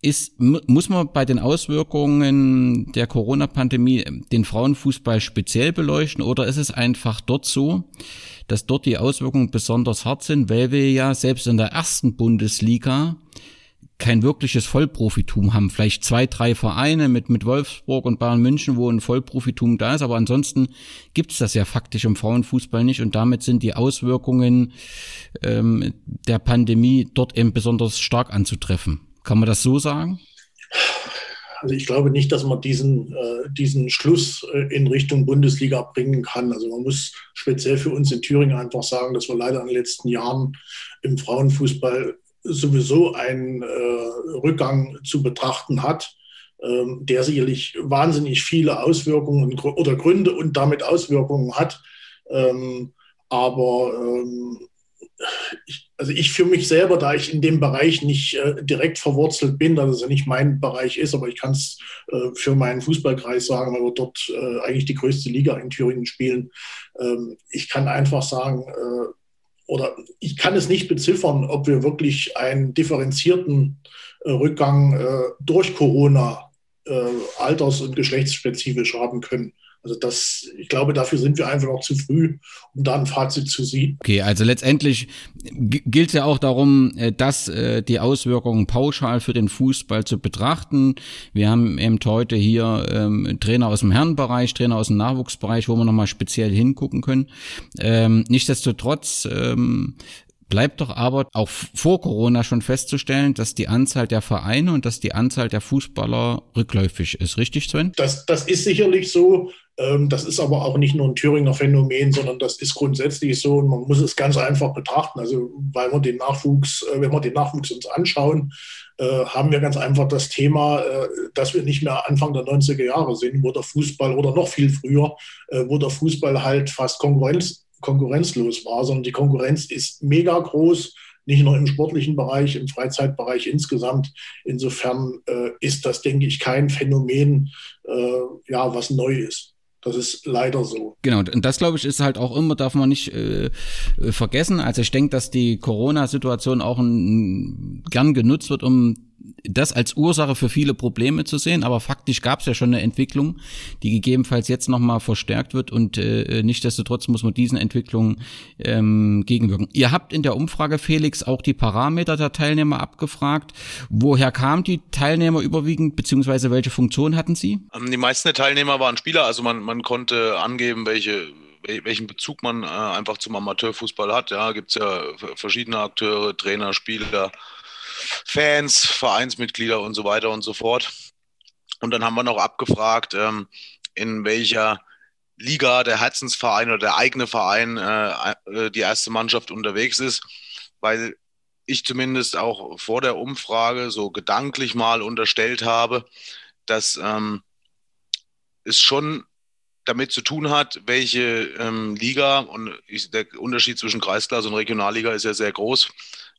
ist, muss man bei den Auswirkungen der Corona-Pandemie den Frauenfußball speziell beleuchten oder ist es einfach dort so, dass dort die Auswirkungen besonders hart sind, weil wir ja selbst in der ersten Bundesliga kein wirkliches Vollprofitum haben. Vielleicht zwei, drei Vereine mit, mit Wolfsburg und Bayern München, wo ein Vollprofitum da ist, aber ansonsten gibt's das ja faktisch im Frauenfußball nicht und damit sind die Auswirkungen ähm, der Pandemie dort eben besonders stark anzutreffen. Kann man das so sagen? Also ich glaube nicht, dass man diesen, äh, diesen Schluss äh, in Richtung Bundesliga bringen kann. Also man muss speziell für uns in Thüringen einfach sagen, dass wir leider in den letzten Jahren im Frauenfußball sowieso ein äh, Rückgang zu betrachten hat. ähm, der sicherlich wahnsinnig viele Auswirkungen oder Gründe und damit Auswirkungen hat. Ähm, aber ähm, ich, also ich für mich selber, da ich in dem Bereich nicht äh, direkt verwurzelt bin, dass es ja nicht mein Bereich ist, aber ich kann es äh, für meinen Fußballkreis sagen, weil wir dort äh, eigentlich die größte Liga in Thüringen spielen. Ähm, ich kann einfach sagen, äh, oder ich kann es nicht beziffern, ob wir wirklich einen differenzierten äh, Rückgang äh, durch Corona alters- und geschlechtsspezifisch haben können. Also das, ich glaube, dafür sind wir einfach noch zu früh, um da ein Fazit zu ziehen. Okay, also letztendlich gilt es ja auch darum, äh, dass äh, die Auswirkungen pauschal für den Fußball zu betrachten. Wir haben eben heute hier ähm, Trainer aus dem Herrenbereich, Trainer aus dem Nachwuchsbereich, wo wir nochmal speziell hingucken können. Ähm, nichtsdestotrotz ähm, Bleibt doch aber auch vor Corona schon festzustellen, dass die Anzahl der Vereine und dass die Anzahl der Fußballer rückläufig ist. Richtig, Sven? Das, das ist sicherlich so. Ähm, das ist aber auch nicht nur ein Thüringer Phänomen, sondern das ist grundsätzlich so und man muss es ganz einfach betrachten. Also, weil wir den Nachwuchs, äh, wenn wir den Nachwuchs uns anschauen, äh, haben wir ganz einfach das Thema, äh, dass wir nicht mehr Anfang der 90er Jahre sind, wo der Fußball oder noch viel früher, wo der Fußball halt fast Konkurrenz konkurrenzlos war, sondern die Konkurrenz ist mega groß, nicht nur im sportlichen Bereich, im Freizeitbereich insgesamt. Insofern äh, ist das, denke ich, kein Phänomen, äh, ja, was neu ist. Das ist leider so. Genau, und das glaube ich ist halt auch immer, darf man nicht äh, vergessen. Also ich denke, dass die Corona-Situation auch ein, gern genutzt wird, um das als Ursache für viele Probleme zu sehen, aber faktisch gab es ja schon eine Entwicklung, die gegebenenfalls jetzt nochmal verstärkt wird und äh, nichtdestotrotz muss man diesen Entwicklungen ähm, gegenwirken. Ihr habt in der Umfrage, Felix, auch die Parameter der Teilnehmer abgefragt. Woher kamen die Teilnehmer überwiegend, beziehungsweise welche Funktion hatten sie? Ähm, die meisten der Teilnehmer waren Spieler, also man, man konnte angeben, welche welchen Bezug man äh, einfach zum Amateurfußball hat. Ja, gibt es ja verschiedene Akteure, Trainer, Spieler, Fans, Vereinsmitglieder und so weiter und so fort. Und dann haben wir noch abgefragt, ähm, in welcher Liga der Herzensverein oder der eigene Verein äh, äh, die erste Mannschaft unterwegs ist, weil ich zumindest auch vor der Umfrage so gedanklich mal unterstellt habe, dass ähm, es schon damit zu tun hat, welche ähm, Liga und ich, der Unterschied zwischen Kreisklasse und Regionalliga ist ja sehr groß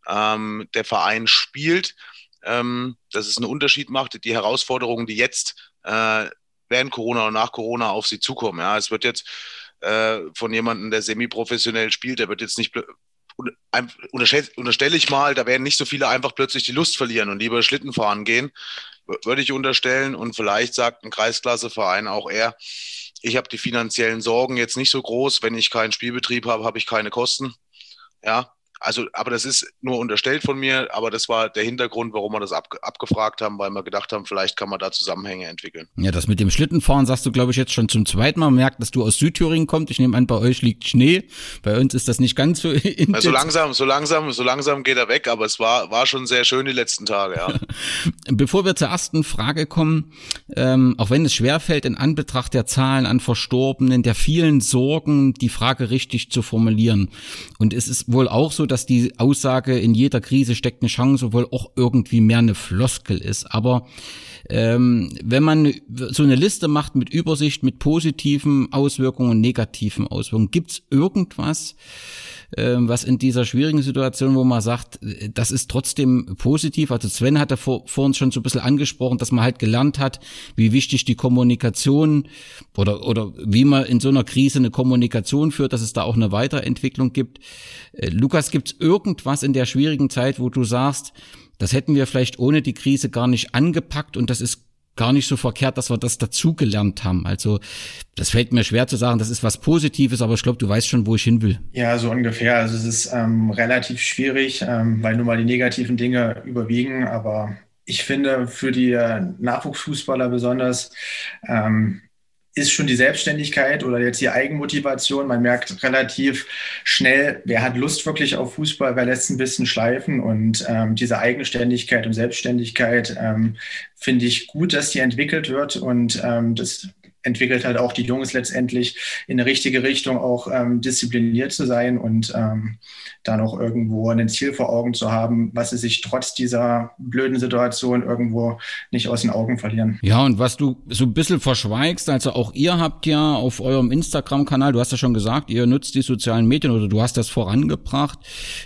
ähm, der Verein spielt, ähm, dass es einen Unterschied macht, die Herausforderungen, die jetzt äh, während Corona und nach Corona auf sie zukommen. Ja, es wird jetzt äh, von jemandem, der semi-professionell spielt, der wird jetzt nicht unterstelle ich mal, da werden nicht so viele einfach plötzlich die Lust verlieren und lieber Schlitten fahren gehen, würde ich unterstellen. Und vielleicht sagt ein Kreisklasseverein auch eher, ich habe die finanziellen Sorgen jetzt nicht so groß. Wenn ich keinen Spielbetrieb habe, habe ich keine Kosten. Ja, also, aber das ist nur unterstellt von mir, aber das war der Hintergrund, warum wir das ab, abgefragt haben, weil wir gedacht haben, vielleicht kann man da Zusammenhänge entwickeln. Ja, das mit dem Schlittenfahren sagst du, glaube ich, jetzt schon zum zweiten Mal. Man merkt, dass du aus Südthüringen kommst. Ich nehme an, bei euch liegt Schnee. Bei uns ist das nicht ganz so. Ja, so langsam, so langsam, so langsam geht er weg, aber es war, war schon sehr schön die letzten Tage, ja. Bevor wir zur ersten Frage kommen, ähm, auch wenn es schwerfällt, in Anbetracht der Zahlen an Verstorbenen, der vielen Sorgen, die Frage richtig zu formulieren. Und es ist wohl auch so, dass die Aussage, in jeder Krise steckt eine Chance, wohl auch irgendwie mehr eine Floskel ist. Aber ähm, wenn man so eine Liste macht mit Übersicht, mit positiven Auswirkungen und negativen Auswirkungen, gibt's irgendwas, ähm, was in dieser schwierigen Situation, wo man sagt, das ist trotzdem positiv. Also Sven hatte vor, vor uns schon so ein bisschen angesprochen, dass man halt gelernt hat, wie wichtig die Kommunikation oder, oder wie man in so einer Krise eine Kommunikation führt, dass es da auch eine Weiterentwicklung gibt. Äh, Lukas, gibt's irgendwas in der schwierigen Zeit, wo du sagst, das hätten wir vielleicht ohne die Krise gar nicht angepackt und das ist gar nicht so verkehrt, dass wir das dazugelernt haben. Also das fällt mir schwer zu sagen, das ist was Positives, aber ich glaube, du weißt schon, wo ich hin will. Ja, so ungefähr. Also es ist ähm, relativ schwierig, ähm, weil nun mal die negativen Dinge überwiegen. Aber ich finde für die äh, Nachwuchsfußballer besonders ähm, ist schon die Selbstständigkeit oder jetzt die Eigenmotivation. Man merkt relativ schnell, wer hat Lust wirklich auf Fußball, wer lässt ein bisschen schleifen. Und ähm, diese Eigenständigkeit und Selbstständigkeit ähm, finde ich gut, dass die entwickelt wird. Und ähm, das entwickelt halt auch die Jungs letztendlich in eine richtige Richtung auch ähm, diszipliniert zu sein und ähm, dann auch irgendwo ein Ziel vor Augen zu haben, was sie sich trotz dieser blöden Situation irgendwo nicht aus den Augen verlieren. Ja, und was du so ein bisschen verschweigst, also auch ihr habt ja auf eurem Instagram-Kanal, du hast ja schon gesagt, ihr nutzt die sozialen Medien oder du hast das vorangebracht.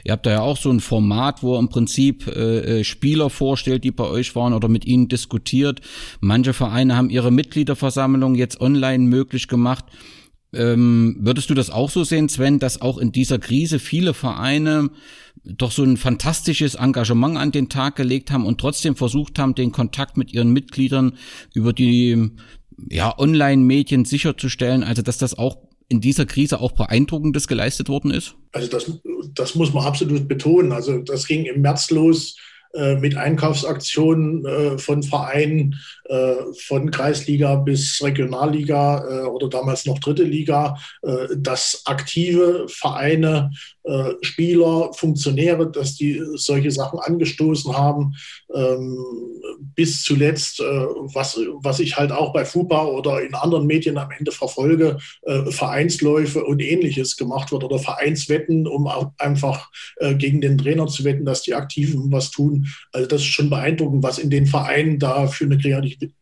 Ihr habt da ja auch so ein Format, wo im Prinzip äh, äh, Spieler vorstellt, die bei euch waren oder mit ihnen diskutiert. Manche Vereine haben ihre Mitgliederversammlung jetzt online möglich gemacht. Ähm, würdest du das auch so sehen, Sven, dass auch in dieser Krise viele Vereine doch so ein fantastisches Engagement an den Tag gelegt haben und trotzdem versucht haben, den Kontakt mit ihren Mitgliedern über die ja, Online-Medien sicherzustellen, also dass das auch in dieser Krise auch beeindruckendes geleistet worden ist? Also das, das muss man absolut betonen. Also das ging im März los äh, mit Einkaufsaktionen äh, von Vereinen von Kreisliga bis Regionalliga oder damals noch dritte Liga, dass aktive Vereine äh, Spieler, Funktionäre, dass die solche Sachen angestoßen haben, ähm, bis zuletzt, äh, was, was ich halt auch bei FUPA oder in anderen Medien am Ende verfolge, äh, Vereinsläufe und ähnliches gemacht wird oder Vereinswetten, um einfach äh, gegen den Trainer zu wetten, dass die Aktiven was tun. Also das ist schon beeindruckend, was in den Vereinen da für eine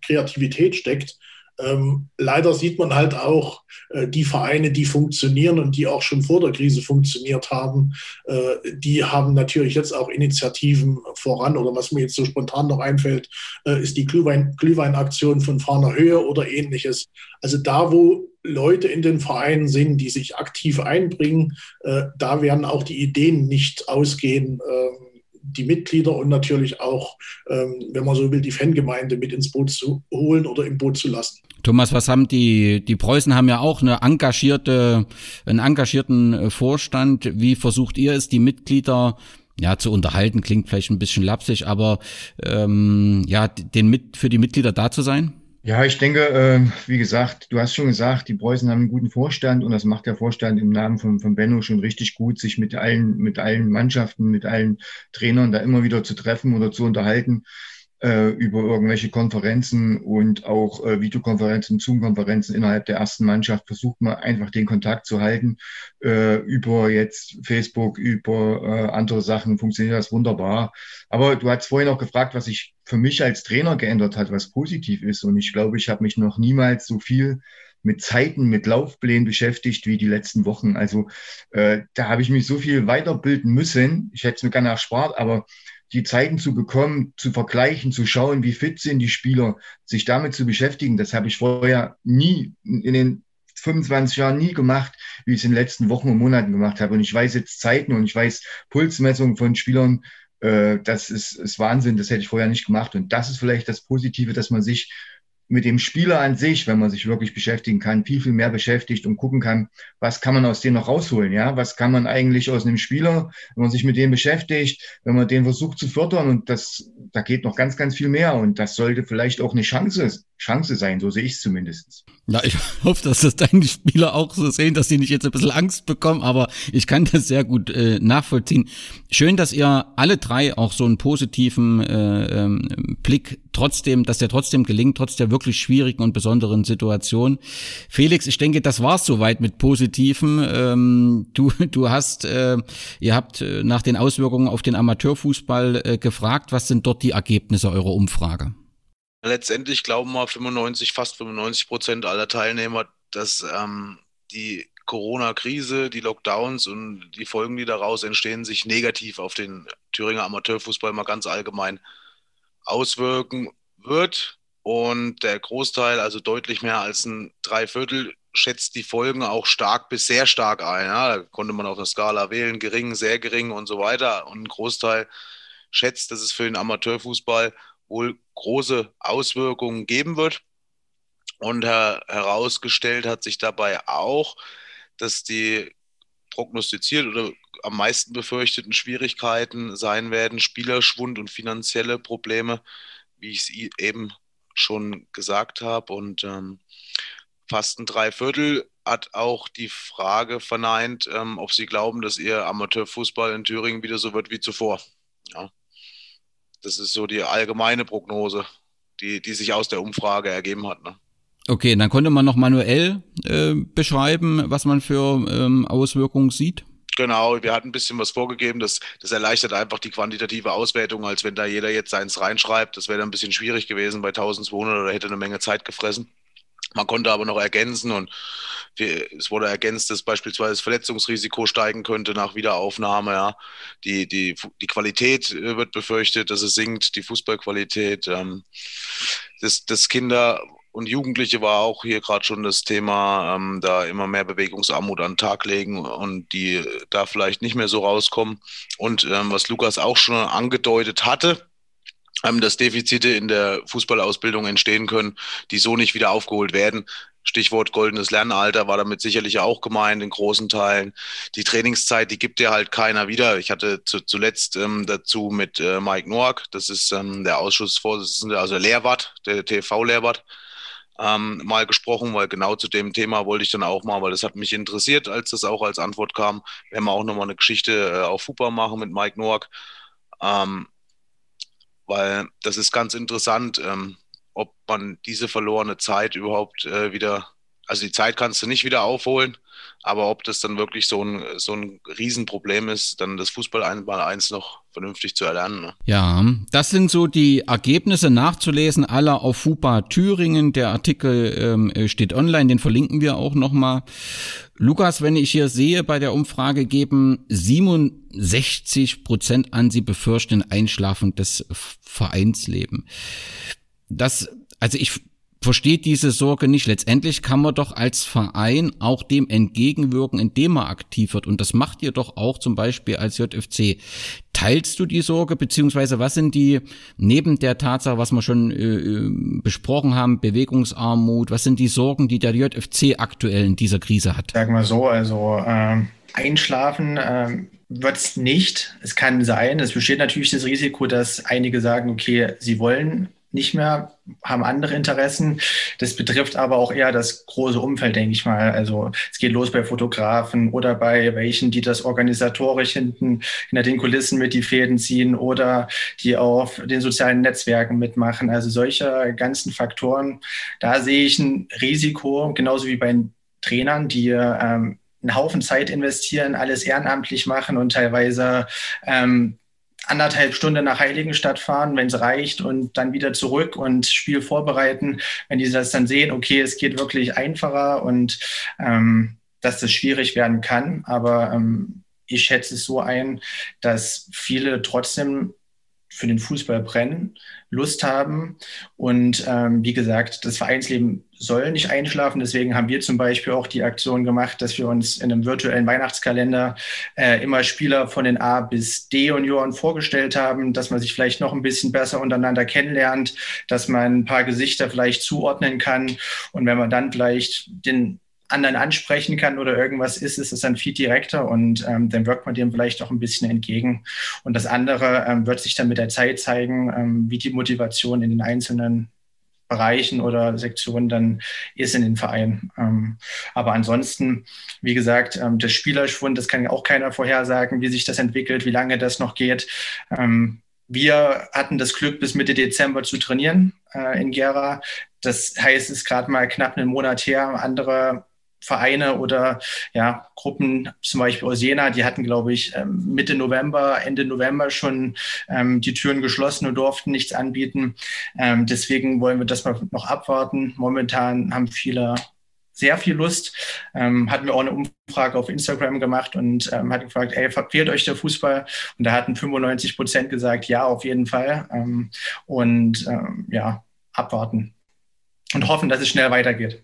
Kreativität steckt. Ähm, leider sieht man halt auch äh, die Vereine, die funktionieren und die auch schon vor der Krise funktioniert haben, äh, die haben natürlich jetzt auch Initiativen voran. Oder was mir jetzt so spontan noch einfällt, äh, ist die Glühwein, Glühweinaktion von Fahner Höhe oder ähnliches. Also da, wo Leute in den Vereinen sind, die sich aktiv einbringen, äh, da werden auch die Ideen nicht ausgehen ähm, die Mitglieder und natürlich auch, ähm, wenn man so will, die Fangemeinde mit ins Boot zu holen oder im Boot zu lassen. Thomas, was haben die, die Preußen haben ja auch eine engagierte, einen engagierten äh, Vorstand. Wie versucht ihr es, die Mitglieder ja, zu unterhalten klingt vielleicht ein bisschen lapsig, aber ähm, ja, den mit für die Mitglieder da zu sein? Ja, ich denke, äh, wie gesagt, du hast schon gesagt, die Preußen haben einen guten Vorstand und das macht der Vorstand im Namen von, von Benno schon richtig gut, sich mit allen, mit allen Mannschaften, mit allen Trainern da immer wieder zu treffen oder zu unterhalten äh, über irgendwelche Konferenzen und auch äh, Videokonferenzen, Zoom-Konferenzen innerhalb der ersten Mannschaft versucht man einfach den Kontakt zu halten. Äh, über jetzt Facebook, über äh, andere Sachen funktioniert das wunderbar. Aber du hast vorhin auch gefragt, was sich für mich als Trainer geändert hat, was positiv ist. Und ich glaube, ich habe mich noch niemals so viel mit Zeiten, mit Laufplänen beschäftigt wie die letzten Wochen. Also äh, da habe ich mich so viel weiterbilden müssen. Ich hätte es mir gerne erspart, aber die Zeiten zu bekommen, zu vergleichen, zu schauen, wie fit sind die Spieler, sich damit zu beschäftigen, das habe ich vorher nie in den 25 Jahren nie gemacht, wie ich es in den letzten Wochen und Monaten gemacht habe. Und ich weiß jetzt Zeiten und ich weiß Pulsmessungen von Spielern, äh, das ist, ist Wahnsinn, das hätte ich vorher nicht gemacht. Und das ist vielleicht das Positive, dass man sich mit dem Spieler an sich, wenn man sich wirklich beschäftigen kann, viel, viel mehr beschäftigt und gucken kann, was kann man aus dem noch rausholen, ja? Was kann man eigentlich aus einem Spieler, wenn man sich mit dem beschäftigt, wenn man den versucht zu fördern und das, da geht noch ganz, ganz viel mehr und das sollte vielleicht auch eine Chance, Chance sein, so sehe ich es zumindest. Ja, ich hoffe, dass das deine Spieler auch so sehen, dass sie nicht jetzt ein bisschen Angst bekommen, aber ich kann das sehr gut äh, nachvollziehen. Schön, dass ihr alle drei auch so einen positiven äh, ähm, Blick trotzdem, dass der trotzdem gelingt, trotz der wirklich schwierigen und besonderen Situation. Felix, ich denke, das war's soweit mit Positiven. Ähm, du, du hast, äh, ihr habt äh, nach den Auswirkungen auf den Amateurfußball äh, gefragt, was sind dort die Ergebnisse eurer Umfrage? Letztendlich glauben wir 95, fast 95 Prozent aller Teilnehmer, dass ähm, die Corona-Krise, die Lockdowns und die Folgen, die daraus entstehen, sich negativ auf den Thüringer Amateurfußball mal ganz allgemein auswirken wird. Und der Großteil, also deutlich mehr als ein Dreiviertel, schätzt die Folgen auch stark bis sehr stark ein. Ja, da konnte man auf einer Skala wählen, gering, sehr gering und so weiter. Und ein Großteil schätzt, dass es für den Amateurfußball wohl große Auswirkungen geben wird. Und her herausgestellt hat sich dabei auch, dass die prognostiziert oder am meisten befürchteten Schwierigkeiten sein werden Spielerschwund und finanzielle Probleme, wie ich es eben schon gesagt habe. Und ähm, fast ein Dreiviertel hat auch die Frage verneint, ähm, ob sie glauben, dass ihr Amateurfußball in Thüringen wieder so wird wie zuvor. Ja. Das ist so die allgemeine Prognose, die, die sich aus der Umfrage ergeben hat. Ne? Okay, dann konnte man noch manuell äh, beschreiben, was man für ähm, Auswirkungen sieht. Genau, wir hatten ein bisschen was vorgegeben. Das, das erleichtert einfach die quantitative Auswertung, als wenn da jeder jetzt seins reinschreibt. Das wäre dann ein bisschen schwierig gewesen bei 1200 oder hätte eine Menge Zeit gefressen. Man konnte aber noch ergänzen und wir, es wurde ergänzt, dass beispielsweise das Verletzungsrisiko steigen könnte nach Wiederaufnahme. Ja. Die, die, die Qualität äh, wird befürchtet, dass es sinkt, die Fußballqualität. Ähm, das, das Kinder und Jugendliche war auch hier gerade schon das Thema, ähm, da immer mehr Bewegungsarmut an den Tag legen und die da vielleicht nicht mehr so rauskommen. Und ähm, was Lukas auch schon angedeutet hatte, dass Defizite in der Fußballausbildung entstehen können, die so nicht wieder aufgeholt werden. Stichwort goldenes Lernalter war damit sicherlich auch gemeint in großen Teilen. Die Trainingszeit, die gibt dir halt keiner wieder. Ich hatte zu, zuletzt ähm, dazu mit äh, Mike Noack, das ist ähm, der Ausschussvorsitzende, also Lehrwart, der TV-Lehrwart, ähm, mal gesprochen, weil genau zu dem Thema wollte ich dann auch mal, weil das hat mich interessiert, als das auch als Antwort kam. Wir haben auch nochmal eine Geschichte äh, auf Fupa machen mit Mike Noack. Ähm, weil das ist ganz interessant, ähm, ob man diese verlorene Zeit überhaupt äh, wieder, also die Zeit kannst du nicht wieder aufholen, aber ob das dann wirklich so ein, so ein Riesenproblem ist, dann das Fußball einmal eins noch vernünftig zu erlernen. Ne? Ja, das sind so die Ergebnisse nachzulesen aller auf FUPA Thüringen. Der Artikel ähm, steht online, den verlinken wir auch nochmal. Lukas, wenn ich hier sehe, bei der Umfrage geben 67 Prozent an, sie befürchten Einschlafen des Vereinsleben. Das, also ich versteht diese Sorge nicht. Letztendlich kann man doch als Verein auch dem entgegenwirken, indem man aktiv wird. Und das macht ihr doch auch zum Beispiel als JFC. Teilst du die Sorge, beziehungsweise was sind die, neben der Tatsache, was wir schon äh, äh besprochen haben, Bewegungsarmut, was sind die Sorgen, die der JFC aktuell in dieser Krise hat? Sagen wir so, also ähm, einschlafen. Ähm wird es nicht. Es kann sein. Es besteht natürlich das Risiko, dass einige sagen, okay, sie wollen nicht mehr, haben andere Interessen. Das betrifft aber auch eher das große Umfeld, denke ich mal. Also es geht los bei Fotografen oder bei welchen, die das organisatorisch hinten hinter den Kulissen mit die Fäden ziehen oder die auf den sozialen Netzwerken mitmachen. Also solche ganzen Faktoren, da sehe ich ein Risiko, genauso wie bei Trainern, die ähm, einen Haufen Zeit investieren, alles ehrenamtlich machen und teilweise ähm, anderthalb Stunden nach Heiligenstadt fahren, wenn es reicht, und dann wieder zurück und Spiel vorbereiten. Wenn die das dann sehen, okay, es geht wirklich einfacher und ähm, dass das schwierig werden kann. Aber ähm, ich schätze es so ein, dass viele trotzdem für den Fußball brennen, Lust haben. Und ähm, wie gesagt, das Vereinsleben soll nicht einschlafen. Deswegen haben wir zum Beispiel auch die Aktion gemacht, dass wir uns in einem virtuellen Weihnachtskalender äh, immer Spieler von den A bis D-Junioren vorgestellt haben, dass man sich vielleicht noch ein bisschen besser untereinander kennenlernt, dass man ein paar Gesichter vielleicht zuordnen kann. Und wenn man dann vielleicht den anderen ansprechen kann oder irgendwas ist, ist es dann viel direkter und ähm, dann wirkt man dem vielleicht auch ein bisschen entgegen. Und das andere ähm, wird sich dann mit der Zeit zeigen, ähm, wie die Motivation in den einzelnen Bereichen oder Sektionen dann ist in den Vereinen. Ähm, aber ansonsten, wie gesagt, ähm, der Spielerschwund, das kann ja auch keiner vorhersagen, wie sich das entwickelt, wie lange das noch geht. Ähm, wir hatten das Glück, bis Mitte Dezember zu trainieren äh, in Gera. Das heißt, es ist gerade mal knapp einen Monat her. Andere Vereine oder ja, Gruppen, zum Beispiel aus Jena, die hatten, glaube ich, ähm, Mitte November, Ende November schon ähm, die Türen geschlossen und durften nichts anbieten. Ähm, deswegen wollen wir das mal noch abwarten. Momentan haben viele sehr viel Lust. Ähm, hatten wir auch eine Umfrage auf Instagram gemacht und ähm, hatten gefragt, ey, fehlt euch der Fußball? Und da hatten 95 Prozent gesagt, ja, auf jeden Fall. Ähm, und ähm, ja, abwarten und hoffen, dass es schnell weitergeht.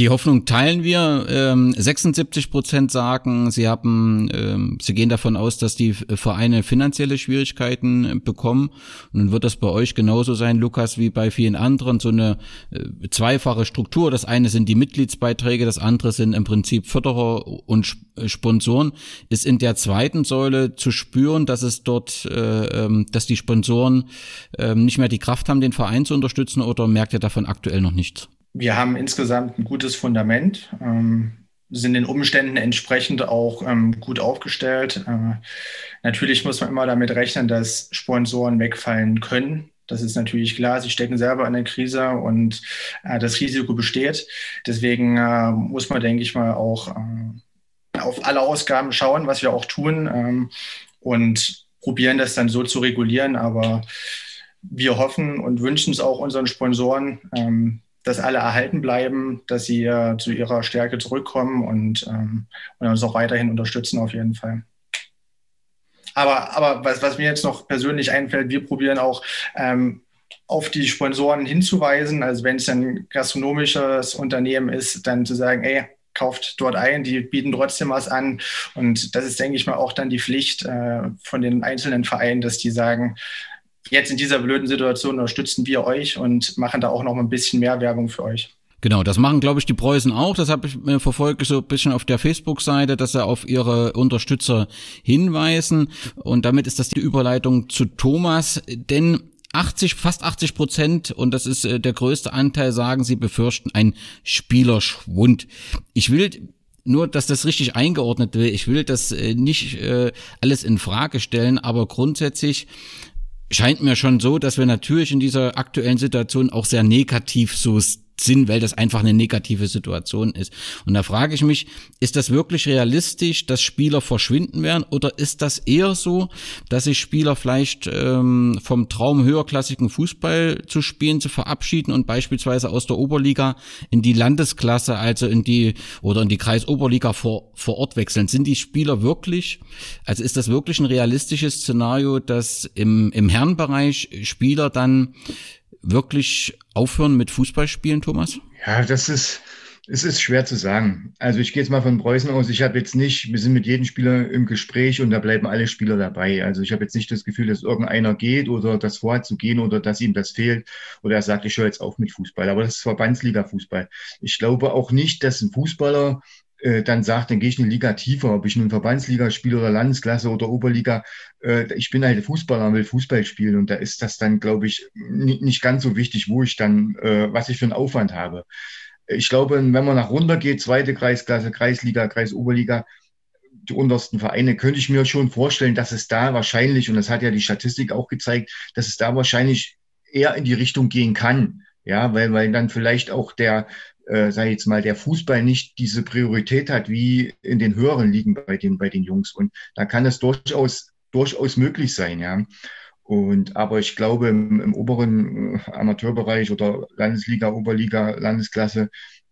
Die Hoffnung teilen wir. Ähm, 76 Prozent sagen, sie haben, ähm, sie gehen davon aus, dass die Vereine finanzielle Schwierigkeiten bekommen. Und dann wird das bei euch genauso sein, Lukas, wie bei vielen anderen, so eine äh, zweifache Struktur. Das eine sind die Mitgliedsbeiträge, das andere sind im Prinzip Förderer und äh, Sponsoren. Ist in der zweiten Säule zu spüren, dass es dort, äh, ähm, dass die Sponsoren äh, nicht mehr die Kraft haben, den Verein zu unterstützen, oder merkt ihr davon aktuell noch nichts? Wir haben insgesamt ein gutes Fundament, ähm, sind den Umständen entsprechend auch ähm, gut aufgestellt. Äh, natürlich muss man immer damit rechnen, dass Sponsoren wegfallen können. Das ist natürlich klar. Sie stecken selber in der Krise und äh, das Risiko besteht. Deswegen äh, muss man, denke ich mal, auch äh, auf alle Ausgaben schauen, was wir auch tun ähm, und probieren das dann so zu regulieren. Aber wir hoffen und wünschen es auch unseren Sponsoren, ähm, dass alle erhalten bleiben, dass sie äh, zu ihrer Stärke zurückkommen und, ähm, und uns auch weiterhin unterstützen auf jeden Fall. Aber, aber was, was mir jetzt noch persönlich einfällt, wir probieren auch ähm, auf die Sponsoren hinzuweisen. Also wenn es ein gastronomisches Unternehmen ist, dann zu sagen, ey, kauft dort ein, die bieten trotzdem was an. Und das ist, denke ich mal, auch dann die Pflicht äh, von den einzelnen Vereinen, dass die sagen, jetzt in dieser blöden Situation unterstützen wir euch und machen da auch noch ein bisschen mehr Werbung für euch. Genau, das machen, glaube ich, die Preußen auch. Das habe ich mir verfolgt so ein bisschen auf der Facebook-Seite, dass sie auf ihre Unterstützer hinweisen. Und damit ist das die Überleitung zu Thomas. Denn 80, fast 80 Prozent, und das ist äh, der größte Anteil, sagen sie befürchten einen Spielerschwund. Ich will nur, dass das richtig eingeordnet wird. Ich will das äh, nicht äh, alles in Frage stellen, aber grundsätzlich scheint mir schon so, dass wir natürlich in dieser aktuellen Situation auch sehr negativ so sind, weil das einfach eine negative Situation ist. Und da frage ich mich, ist das wirklich realistisch, dass Spieler verschwinden werden oder ist das eher so, dass sich Spieler vielleicht ähm, vom Traum höherklassigen Fußball zu spielen, zu verabschieden und beispielsweise aus der Oberliga in die Landesklasse, also in die oder in die Kreisoberliga vor, vor Ort wechseln? Sind die Spieler wirklich, also ist das wirklich ein realistisches Szenario, dass im, im Herrenbereich Spieler dann wirklich aufhören mit Fußballspielen, Thomas? Ja, das ist, es ist schwer zu sagen. Also ich gehe jetzt mal von Preußen aus. Ich habe jetzt nicht, wir sind mit jedem Spieler im Gespräch und da bleiben alle Spieler dabei. Also ich habe jetzt nicht das Gefühl, dass irgendeiner geht oder das vorhat zu gehen oder dass ihm das fehlt oder er sagt, ich höre jetzt auf mit Fußball. Aber das ist Verbandsliga-Fußball. Ich glaube auch nicht, dass ein Fußballer äh, dann sagt, dann gehe ich eine Liga tiefer, ob ich nun Verbandsliga spiele oder Landesklasse oder Oberliga. Äh, ich bin halt Fußballer und will Fußball spielen und da ist das dann, glaube ich, nicht ganz so wichtig, wo ich dann, äh, was ich für einen Aufwand habe. Ich glaube, wenn man nach runter geht, zweite Kreisklasse, Kreisliga, Kreisoberliga, die untersten Vereine, könnte ich mir schon vorstellen, dass es da wahrscheinlich, und das hat ja die Statistik auch gezeigt, dass es da wahrscheinlich eher in die Richtung gehen kann. Ja, weil, weil dann vielleicht auch der, äh, sage ich jetzt mal, der Fußball nicht diese Priorität hat wie in den höheren Ligen bei den, bei den Jungs. Und da kann es durchaus, durchaus möglich sein, ja. Und, aber ich glaube, im, im oberen äh, Amateurbereich oder Landesliga, Oberliga, Landesklasse,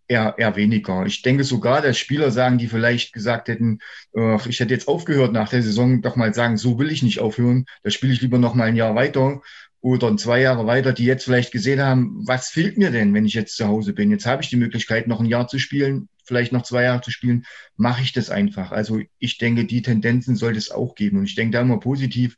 eher, eher weniger. Ich denke sogar, dass Spieler sagen, die vielleicht gesagt hätten, äh, ich hätte jetzt aufgehört nach der Saison, doch mal sagen, so will ich nicht aufhören, da spiele ich lieber noch mal ein Jahr weiter oder zwei Jahre weiter, die jetzt vielleicht gesehen haben, was fehlt mir denn, wenn ich jetzt zu Hause bin? Jetzt habe ich die Möglichkeit, noch ein Jahr zu spielen, vielleicht noch zwei Jahre zu spielen, mache ich das einfach. Also ich denke, die Tendenzen sollte es auch geben. Und ich denke da immer positiv.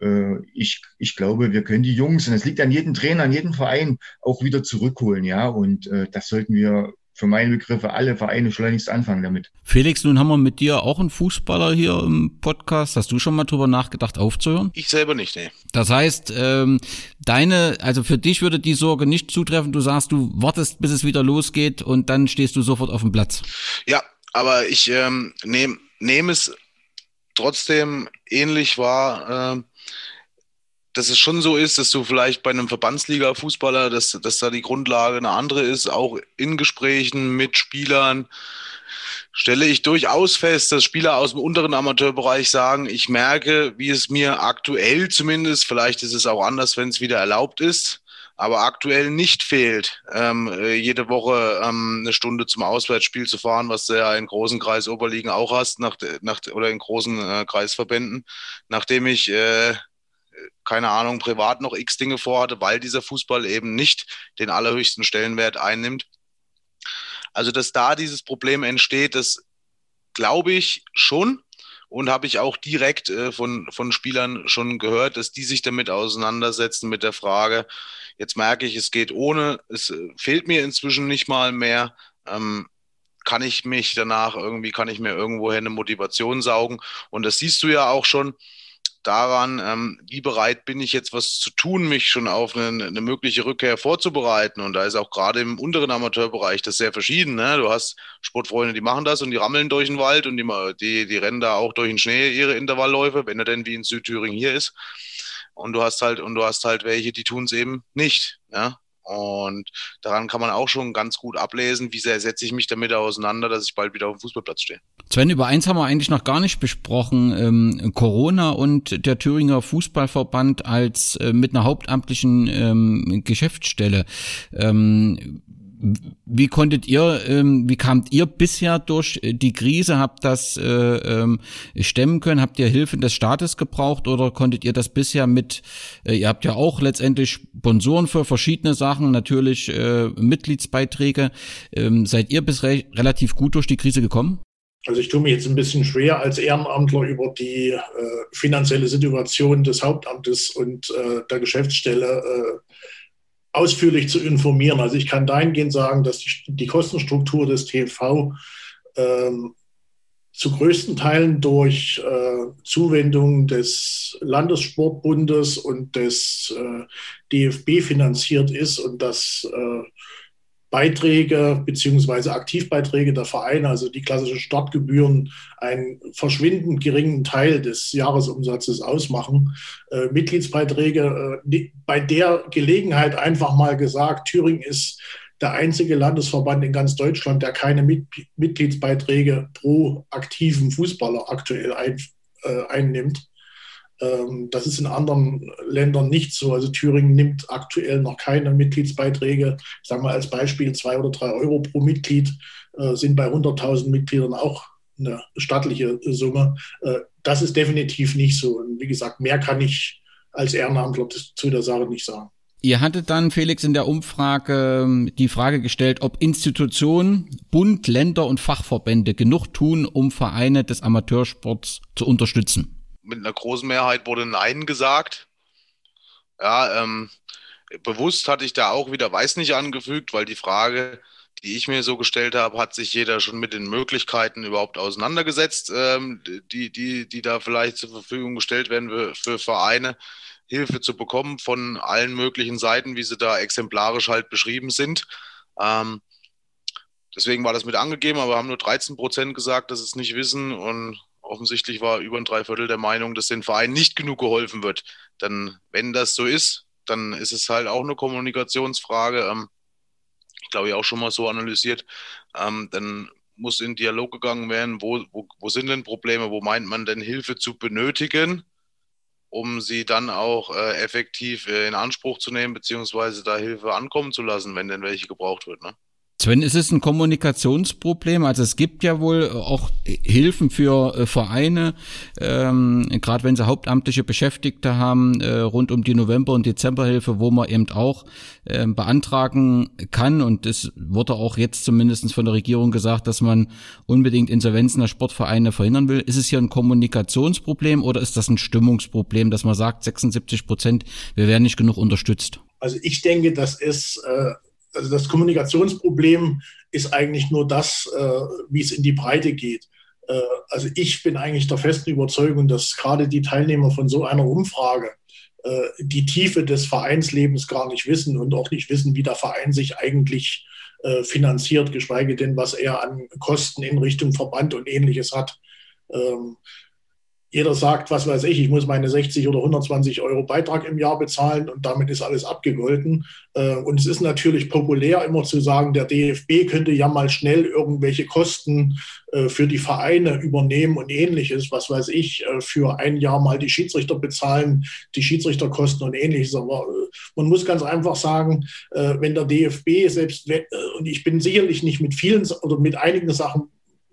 Äh, ich, ich glaube, wir können die Jungs, und es liegt an jedem Trainer, an jedem Verein, auch wieder zurückholen, ja. Und äh, das sollten wir für meine Begriffe alle Vereine schleunigst anfangen damit. Felix, nun haben wir mit dir auch einen Fußballer hier im Podcast. Hast du schon mal drüber nachgedacht, aufzuhören? Ich selber nicht, nee. Das heißt, ähm, deine, also für dich würde die Sorge nicht zutreffen. Du sagst, du wartest, bis es wieder losgeht und dann stehst du sofort auf dem Platz. Ja, aber ich ähm, nehme nehm es trotzdem ähnlich wahr. Äh, dass es schon so ist, dass du vielleicht bei einem Verbandsliga-Fußballer, dass, dass da die Grundlage eine andere ist, auch in Gesprächen mit Spielern, stelle ich durchaus fest, dass Spieler aus dem unteren Amateurbereich sagen, ich merke, wie es mir aktuell zumindest, vielleicht ist es auch anders, wenn es wieder erlaubt ist, aber aktuell nicht fehlt, ähm, äh, jede Woche ähm, eine Stunde zum Auswärtsspiel zu fahren, was du ja in großen Kreis Oberligen auch hast, nach, nach, oder in großen äh, Kreisverbänden, nachdem ich äh, keine Ahnung, privat noch x Dinge vorhatte, weil dieser Fußball eben nicht den allerhöchsten Stellenwert einnimmt. Also, dass da dieses Problem entsteht, das glaube ich schon und habe ich auch direkt äh, von, von Spielern schon gehört, dass die sich damit auseinandersetzen mit der Frage, jetzt merke ich, es geht ohne, es äh, fehlt mir inzwischen nicht mal mehr. Ähm, kann ich mich danach irgendwie, kann ich mir irgendwoher eine Motivation saugen? Und das siehst du ja auch schon daran, ähm, wie bereit bin ich jetzt was zu tun, mich schon auf eine, eine, mögliche Rückkehr vorzubereiten. Und da ist auch gerade im unteren Amateurbereich das sehr verschieden. Ne? Du hast Sportfreunde, die machen das und die rammeln durch den Wald und die, die, die rennen da auch durch den Schnee ihre Intervallläufe, wenn er denn wie in Südthüringen hier ist. und du hast halt, und du hast halt welche, die tun es eben nicht. Ja? Und daran kann man auch schon ganz gut ablesen, wie sehr setze ich mich damit auseinander, dass ich bald wieder auf dem Fußballplatz stehe. Sven, über eins haben wir eigentlich noch gar nicht besprochen. Ähm, Corona und der Thüringer Fußballverband als äh, mit einer hauptamtlichen ähm, Geschäftsstelle. Ähm, wie konntet ihr, ähm, wie kamt ihr bisher durch äh, die Krise? Habt das äh, ähm, stemmen können? Habt ihr Hilfe des Staates gebraucht oder konntet ihr das bisher mit, äh, ihr habt ja auch letztendlich Sponsoren für verschiedene Sachen, natürlich äh, Mitgliedsbeiträge. Ähm, seid ihr bis re relativ gut durch die Krise gekommen? Also ich tue mir jetzt ein bisschen schwer als Ehrenamtler über die äh, finanzielle Situation des Hauptamtes und äh, der Geschäftsstelle äh, ausführlich zu informieren. Also ich kann dahingehend sagen, dass die, die Kostenstruktur des TV ähm, zu größten Teilen durch äh, Zuwendungen des Landessportbundes und des äh, DFB finanziert ist und dass äh, Beiträge beziehungsweise Aktivbeiträge der Vereine, also die klassischen Startgebühren, einen verschwindend geringen Teil des Jahresumsatzes ausmachen. Äh, Mitgliedsbeiträge, äh, bei der Gelegenheit einfach mal gesagt, Thüringen ist der einzige Landesverband in ganz Deutschland, der keine Mit Mitgliedsbeiträge pro aktiven Fußballer aktuell ein, äh, einnimmt. Ähm, das ist in anderen Ländern nicht so. Also Thüringen nimmt aktuell noch keine Mitgliedsbeiträge. Ich sage mal als Beispiel zwei oder drei Euro pro Mitglied äh, sind bei 100.000 Mitgliedern auch eine stattliche Summe. Äh, das ist definitiv nicht so. Und wie gesagt, mehr kann ich als Ehrenamtler zu der Sache nicht sagen. Ihr hattet dann, Felix, in der Umfrage ähm, die Frage gestellt, ob Institutionen, Bund, Länder und Fachverbände genug tun, um Vereine des Amateursports zu unterstützen mit einer großen Mehrheit wurde Nein gesagt. Ja, ähm, bewusst hatte ich da auch wieder Weiß nicht angefügt, weil die Frage, die ich mir so gestellt habe, hat sich jeder schon mit den Möglichkeiten überhaupt auseinandergesetzt, ähm, die, die, die da vielleicht zur Verfügung gestellt werden für, für Vereine, Hilfe zu bekommen von allen möglichen Seiten, wie sie da exemplarisch halt beschrieben sind. Ähm, deswegen war das mit angegeben, aber haben nur 13 Prozent gesagt, dass sie es nicht wissen und offensichtlich war über ein Dreiviertel der Meinung, dass den Verein nicht genug geholfen wird. Dann, wenn das so ist, dann ist es halt auch eine Kommunikationsfrage. Ähm, ich glaube, ich auch schon mal so analysiert. Ähm, dann muss in Dialog gegangen werden, wo, wo, wo sind denn Probleme, wo meint man denn Hilfe zu benötigen, um sie dann auch äh, effektiv äh, in Anspruch zu nehmen, beziehungsweise da Hilfe ankommen zu lassen, wenn denn welche gebraucht wird. Ne? Sven, ist es ein Kommunikationsproblem? Also es gibt ja wohl auch Hilfen für äh, Vereine, ähm, gerade wenn sie hauptamtliche Beschäftigte haben, äh, rund um die November- und Dezemberhilfe, wo man eben auch äh, beantragen kann. Und es wurde auch jetzt zumindest von der Regierung gesagt, dass man unbedingt Insolvenzen der Sportvereine verhindern will. Ist es hier ein Kommunikationsproblem oder ist das ein Stimmungsproblem, dass man sagt, 76 Prozent, wir werden nicht genug unterstützt? Also ich denke, das ist äh, also das Kommunikationsproblem ist eigentlich nur das, äh, wie es in die Breite geht. Äh, also ich bin eigentlich der festen Überzeugung, dass gerade die Teilnehmer von so einer Umfrage äh, die Tiefe des Vereinslebens gar nicht wissen und auch nicht wissen, wie der Verein sich eigentlich äh, finanziert, geschweige denn, was er an Kosten in Richtung Verband und ähnliches hat. Ähm, jeder sagt, was weiß ich, ich muss meine 60 oder 120 Euro Beitrag im Jahr bezahlen und damit ist alles abgegolten. Äh, und es ist natürlich populär, immer zu sagen, der DFB könnte ja mal schnell irgendwelche Kosten äh, für die Vereine übernehmen und ähnliches, was weiß ich, äh, für ein Jahr mal die Schiedsrichter bezahlen, die Schiedsrichterkosten und ähnliches. Aber man muss ganz einfach sagen, wenn der DFB selbst, und ich bin sicherlich nicht mit vielen oder mit einigen Sachen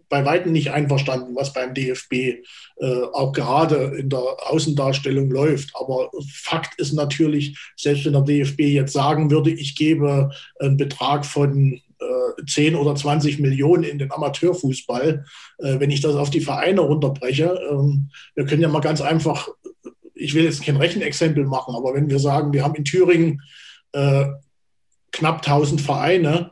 bei weitem nicht einverstanden, was beim DFB äh, auch gerade in der Außendarstellung läuft. Aber Fakt ist natürlich, selbst wenn der DFB jetzt sagen würde, ich gebe einen Betrag von äh, 10 oder 20 Millionen in den Amateurfußball, äh, wenn ich das auf die Vereine runterbreche, ähm, wir können ja mal ganz einfach, ich will jetzt kein Rechenexempel machen, aber wenn wir sagen, wir haben in Thüringen äh, knapp 1000 Vereine,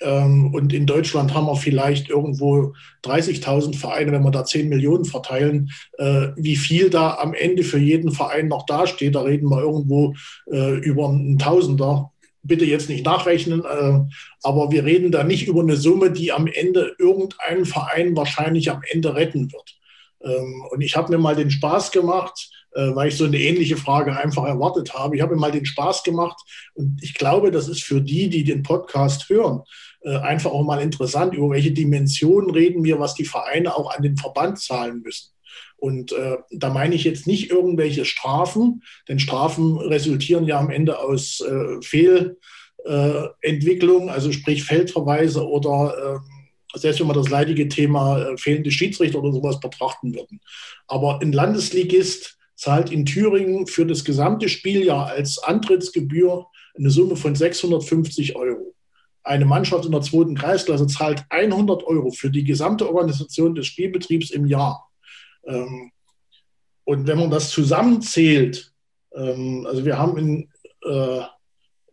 und in Deutschland haben wir vielleicht irgendwo 30.000 Vereine, wenn wir da 10 Millionen verteilen. Äh, wie viel da am Ende für jeden Verein noch dasteht, da reden wir irgendwo äh, über einen Tausender. Bitte jetzt nicht nachrechnen, äh, aber wir reden da nicht über eine Summe, die am Ende irgendeinen Verein wahrscheinlich am Ende retten wird. Ähm, und ich habe mir mal den Spaß gemacht, weil ich so eine ähnliche Frage einfach erwartet habe. Ich habe mal den Spaß gemacht und ich glaube, das ist für die, die den Podcast hören, äh, einfach auch mal interessant, über welche Dimensionen reden wir, was die Vereine auch an den Verband zahlen müssen. Und äh, da meine ich jetzt nicht irgendwelche Strafen, denn Strafen resultieren ja am Ende aus äh, Fehlentwicklung, also sprich Feldverweise oder äh, selbst wenn wir das leidige Thema äh, fehlende Schiedsrichter oder sowas betrachten würden. Aber ein Landesligist zahlt in Thüringen für das gesamte Spieljahr als Antrittsgebühr eine Summe von 650 Euro. Eine Mannschaft in der zweiten Kreisklasse zahlt 100 Euro für die gesamte Organisation des Spielbetriebs im Jahr. Ähm, und wenn man das zusammenzählt, ähm, also wir haben in, äh,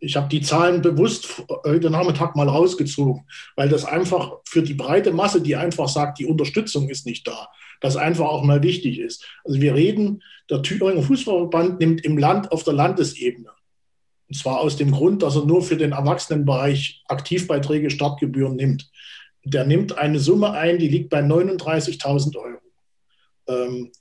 ich habe die Zahlen bewusst heute Nachmittag mal rausgezogen, weil das einfach für die breite Masse, die einfach sagt, die Unterstützung ist nicht da, das einfach auch mal wichtig ist. Also wir reden, der Thüringer Fußballverband nimmt im Land auf der Landesebene. Und zwar aus dem Grund, dass er nur für den Erwachsenenbereich Aktivbeiträge, Startgebühren nimmt. Der nimmt eine Summe ein, die liegt bei 39.000 Euro. Ähm,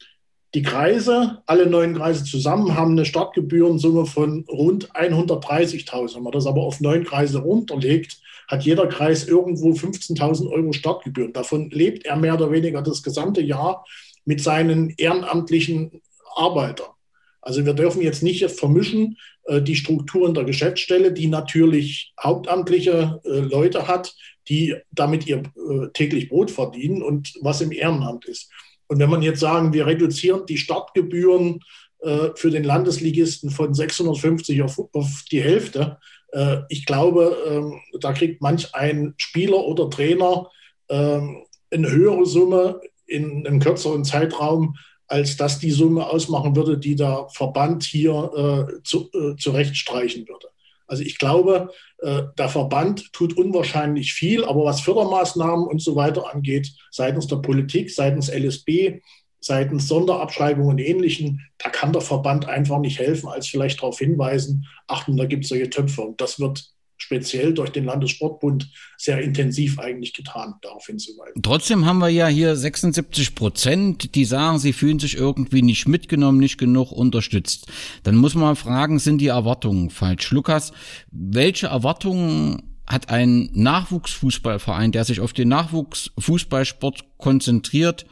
die Kreise, alle neun Kreise zusammen, haben eine Startgebührensumme von rund 130.000. Wenn man das aber auf neun Kreise runterlegt, hat jeder Kreis irgendwo 15.000 Euro Startgebühren. Davon lebt er mehr oder weniger das gesamte Jahr mit seinen ehrenamtlichen Arbeitern. Also wir dürfen jetzt nicht vermischen äh, die Strukturen der Geschäftsstelle, die natürlich hauptamtliche äh, Leute hat, die damit ihr äh, täglich Brot verdienen und was im Ehrenamt ist. Und wenn man jetzt sagen, wir reduzieren die Startgebühren äh, für den Landesligisten von 650 auf, auf die Hälfte, äh, ich glaube, äh, da kriegt manch ein Spieler oder Trainer ähm, eine höhere Summe in einem kürzeren Zeitraum, als dass die Summe ausmachen würde, die der Verband hier äh, zu, äh, zurechtstreichen würde. Also ich glaube, äh, der Verband tut unwahrscheinlich viel, aber was Fördermaßnahmen und so weiter angeht, seitens der Politik, seitens LSB, seitens Sonderabschreibungen und Ähnlichen, da kann der Verband einfach nicht helfen, als vielleicht darauf hinweisen, achten, da gibt es solche Töpfe. Und das wird speziell durch den Landessportbund sehr intensiv eigentlich getan, darauf hinzuweisen. Trotzdem haben wir ja hier 76 Prozent, die sagen, sie fühlen sich irgendwie nicht mitgenommen, nicht genug unterstützt. Dann muss man fragen, sind die Erwartungen falsch? Lukas, welche Erwartungen hat ein Nachwuchsfußballverein, der sich auf den Nachwuchsfußballsport konzentriert,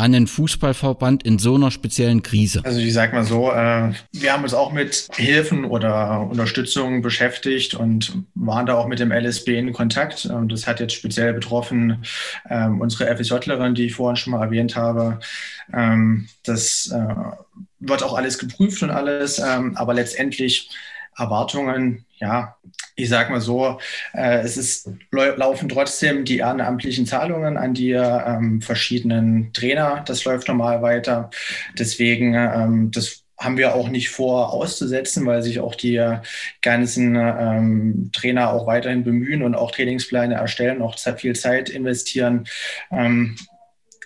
an den Fußballverband in so einer speziellen Krise? Also ich sage mal so, äh, wir haben uns auch mit Hilfen oder Unterstützung beschäftigt und waren da auch mit dem LSB in Kontakt. Das hat jetzt speziell betroffen äh, unsere FSJlerin, die ich vorhin schon mal erwähnt habe. Ähm, das äh, wird auch alles geprüft und alles, ähm, aber letztendlich Erwartungen, ja, ich sage mal so, äh, es ist, laufen trotzdem die ehrenamtlichen Zahlungen an die ähm, verschiedenen Trainer. Das läuft normal weiter. Deswegen, ähm, das haben wir auch nicht vor auszusetzen, weil sich auch die ganzen ähm, Trainer auch weiterhin bemühen und auch Trainingspläne erstellen, auch viel Zeit investieren. Ähm,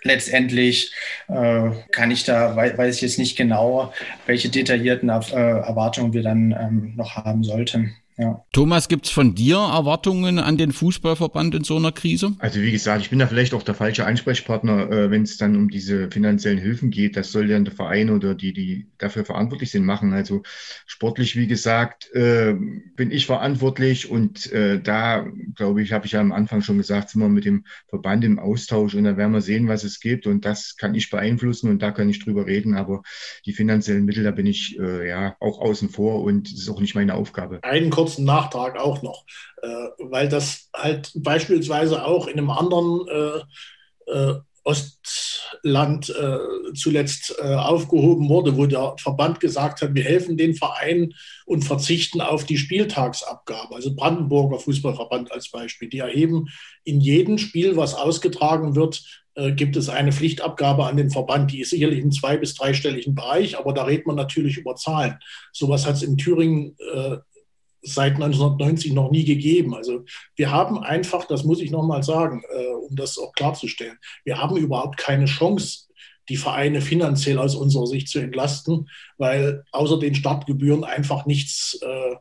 letztendlich äh, kann ich da, weiß ich jetzt nicht genau, welche detaillierten äh, Erwartungen wir dann ähm, noch haben sollten. Ja. Thomas, gibt es von dir Erwartungen an den Fußballverband in so einer Krise? Also wie gesagt, ich bin da vielleicht auch der falsche Ansprechpartner, äh, wenn es dann um diese finanziellen Hilfen geht. Das soll dann der Verein oder die, die dafür verantwortlich sind, machen. Also sportlich, wie gesagt, äh, bin ich verantwortlich und äh, da, glaube ich, habe ich ja am Anfang schon gesagt, sind wir mit dem Verband im Austausch und da werden wir sehen, was es gibt und das kann ich beeinflussen und da kann ich drüber reden, aber die finanziellen Mittel, da bin ich äh, ja auch außen vor und das ist auch nicht meine Aufgabe. Einen kurzen Nachtrag auch noch, äh, weil das halt beispielsweise auch in einem anderen äh, äh, Ostland äh, zuletzt äh, aufgehoben wurde, wo der Verband gesagt hat, wir helfen den Vereinen und verzichten auf die Spieltagsabgabe. Also Brandenburger Fußballverband als Beispiel. Die erheben in jedem Spiel, was ausgetragen wird, gibt es eine Pflichtabgabe an den Verband. Die ist sicherlich im zwei- bis dreistelligen Bereich, aber da redet man natürlich über Zahlen. Sowas hat es in Thüringen äh, seit 1990 noch nie gegeben. Also wir haben einfach, das muss ich nochmal sagen, äh, um das auch klarzustellen, wir haben überhaupt keine Chance, die Vereine finanziell aus unserer Sicht zu entlasten, weil außer den Startgebühren einfach nichts äh,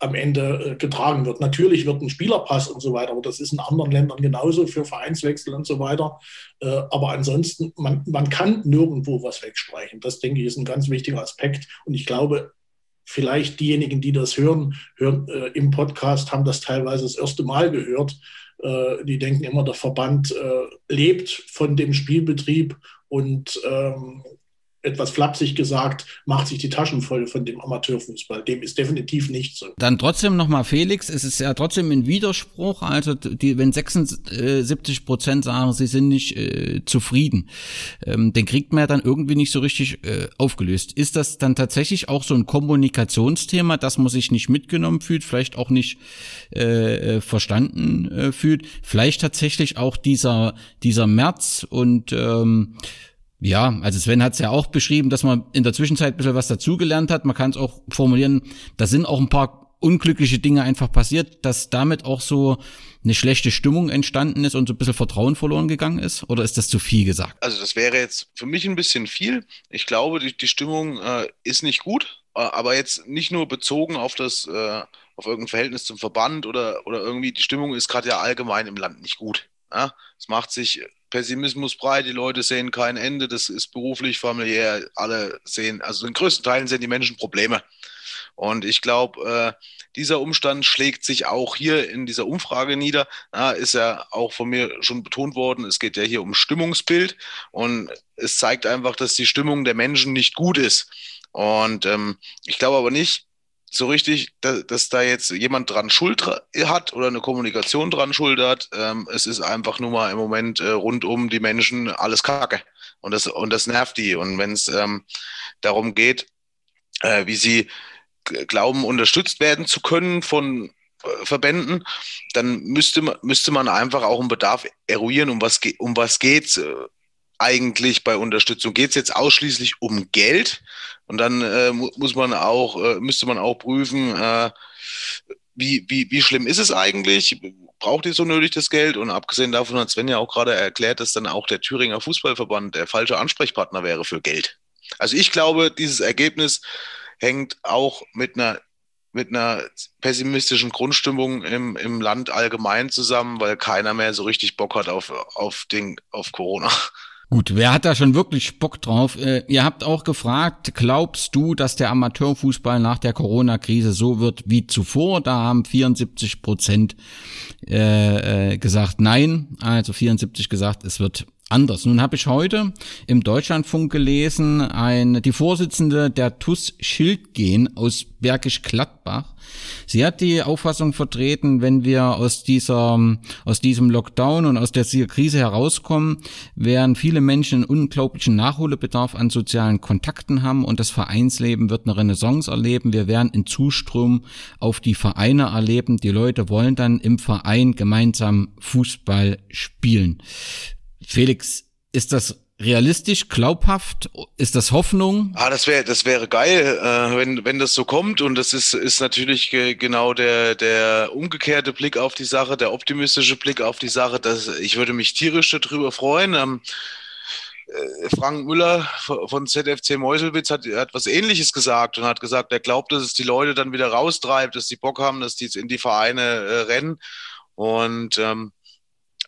am Ende äh, getragen wird. Natürlich wird ein Spielerpass und so weiter, aber das ist in anderen Ländern genauso für Vereinswechsel und so weiter. Äh, aber ansonsten, man, man kann nirgendwo was wegsprechen. Das, denke ich, ist ein ganz wichtiger Aspekt. Und ich glaube, vielleicht diejenigen, die das hören, hören äh, im Podcast, haben das teilweise das erste Mal gehört. Äh, die denken immer, der Verband äh, lebt von dem Spielbetrieb und ähm, etwas flapsig gesagt, macht sich die Taschen voll von dem Amateurfußball. Dem ist definitiv nicht so. Dann trotzdem nochmal Felix, es ist ja trotzdem ein Widerspruch, also die, wenn 76 Prozent sagen, sie sind nicht äh, zufrieden, ähm, den kriegt man ja dann irgendwie nicht so richtig äh, aufgelöst. Ist das dann tatsächlich auch so ein Kommunikationsthema, dass man sich nicht mitgenommen fühlt, vielleicht auch nicht äh, äh verstanden äh, fühlt, vielleicht tatsächlich auch dieser, dieser März und ähm, ja, also Sven hat es ja auch beschrieben, dass man in der Zwischenzeit ein bisschen was dazugelernt hat. Man kann es auch formulieren, da sind auch ein paar unglückliche Dinge einfach passiert, dass damit auch so eine schlechte Stimmung entstanden ist und so ein bisschen Vertrauen verloren gegangen ist? Oder ist das zu viel gesagt? Also das wäre jetzt für mich ein bisschen viel. Ich glaube, die, die Stimmung äh, ist nicht gut, äh, aber jetzt nicht nur bezogen auf das, äh, auf irgendein Verhältnis zum Verband oder, oder irgendwie, die Stimmung ist gerade ja allgemein im Land nicht gut. Ja? Es macht sich Pessimismus breit, die Leute sehen kein Ende, das ist beruflich, familiär, alle sehen, also in größten Teilen sehen die Menschen Probleme. Und ich glaube, äh, dieser Umstand schlägt sich auch hier in dieser Umfrage nieder. Ja, ist ja auch von mir schon betont worden. Es geht ja hier um Stimmungsbild und es zeigt einfach, dass die Stimmung der Menschen nicht gut ist. Und ähm, ich glaube aber nicht, so richtig, dass, dass, da jetzt jemand dran Schuld hat oder eine Kommunikation dran Schuld hat. Ähm, es ist einfach nur mal im Moment äh, rund um die Menschen alles Kacke. Und das, und das nervt die. Und wenn es ähm, darum geht, äh, wie sie glauben, unterstützt werden zu können von äh, Verbänden, dann müsste man, müsste man einfach auch einen Bedarf eruieren, um was, um was geht's äh, eigentlich bei Unterstützung? Geht es jetzt ausschließlich um Geld? Und dann äh, muss man auch, äh, müsste man auch prüfen, äh, wie, wie, wie schlimm ist es eigentlich? Braucht ihr so nötig das Geld? Und abgesehen davon hat Sven ja auch gerade erklärt, dass dann auch der Thüringer Fußballverband der falsche Ansprechpartner wäre für Geld. Also ich glaube, dieses Ergebnis hängt auch mit einer mit einer pessimistischen Grundstimmung im, im Land allgemein zusammen, weil keiner mehr so richtig Bock hat auf, auf, den, auf Corona. Gut, wer hat da schon wirklich Bock drauf? Äh, ihr habt auch gefragt, glaubst du, dass der Amateurfußball nach der Corona-Krise so wird wie zuvor? Da haben 74 Prozent äh, äh, gesagt nein, also 74 gesagt, es wird anders. Nun habe ich heute im Deutschlandfunk gelesen, ein, die Vorsitzende der TUS Schildgen aus Bergisch Gladbach. Sie hat die Auffassung vertreten, wenn wir aus dieser, aus diesem Lockdown und aus der Krise herauskommen, werden viele Menschen einen unglaublichen Nachholbedarf an sozialen Kontakten haben und das Vereinsleben wird eine Renaissance erleben. Wir werden einen Zustrom auf die Vereine erleben. Die Leute wollen dann im Verein gemeinsam Fußball spielen. Felix, ist das realistisch, glaubhaft? Ist das Hoffnung? Ah, das wäre, das wäre geil, äh, wenn, wenn das so kommt. Und das ist, ist natürlich ge genau der, der umgekehrte Blick auf die Sache, der optimistische Blick auf die Sache. Dass, ich würde mich tierisch darüber freuen. Ähm, äh, Frank Müller von ZFC Meuselwitz hat, hat was Ähnliches gesagt und hat gesagt, er glaubt, dass es die Leute dann wieder raustreibt, dass die Bock haben, dass die jetzt in die Vereine äh, rennen. Und ähm,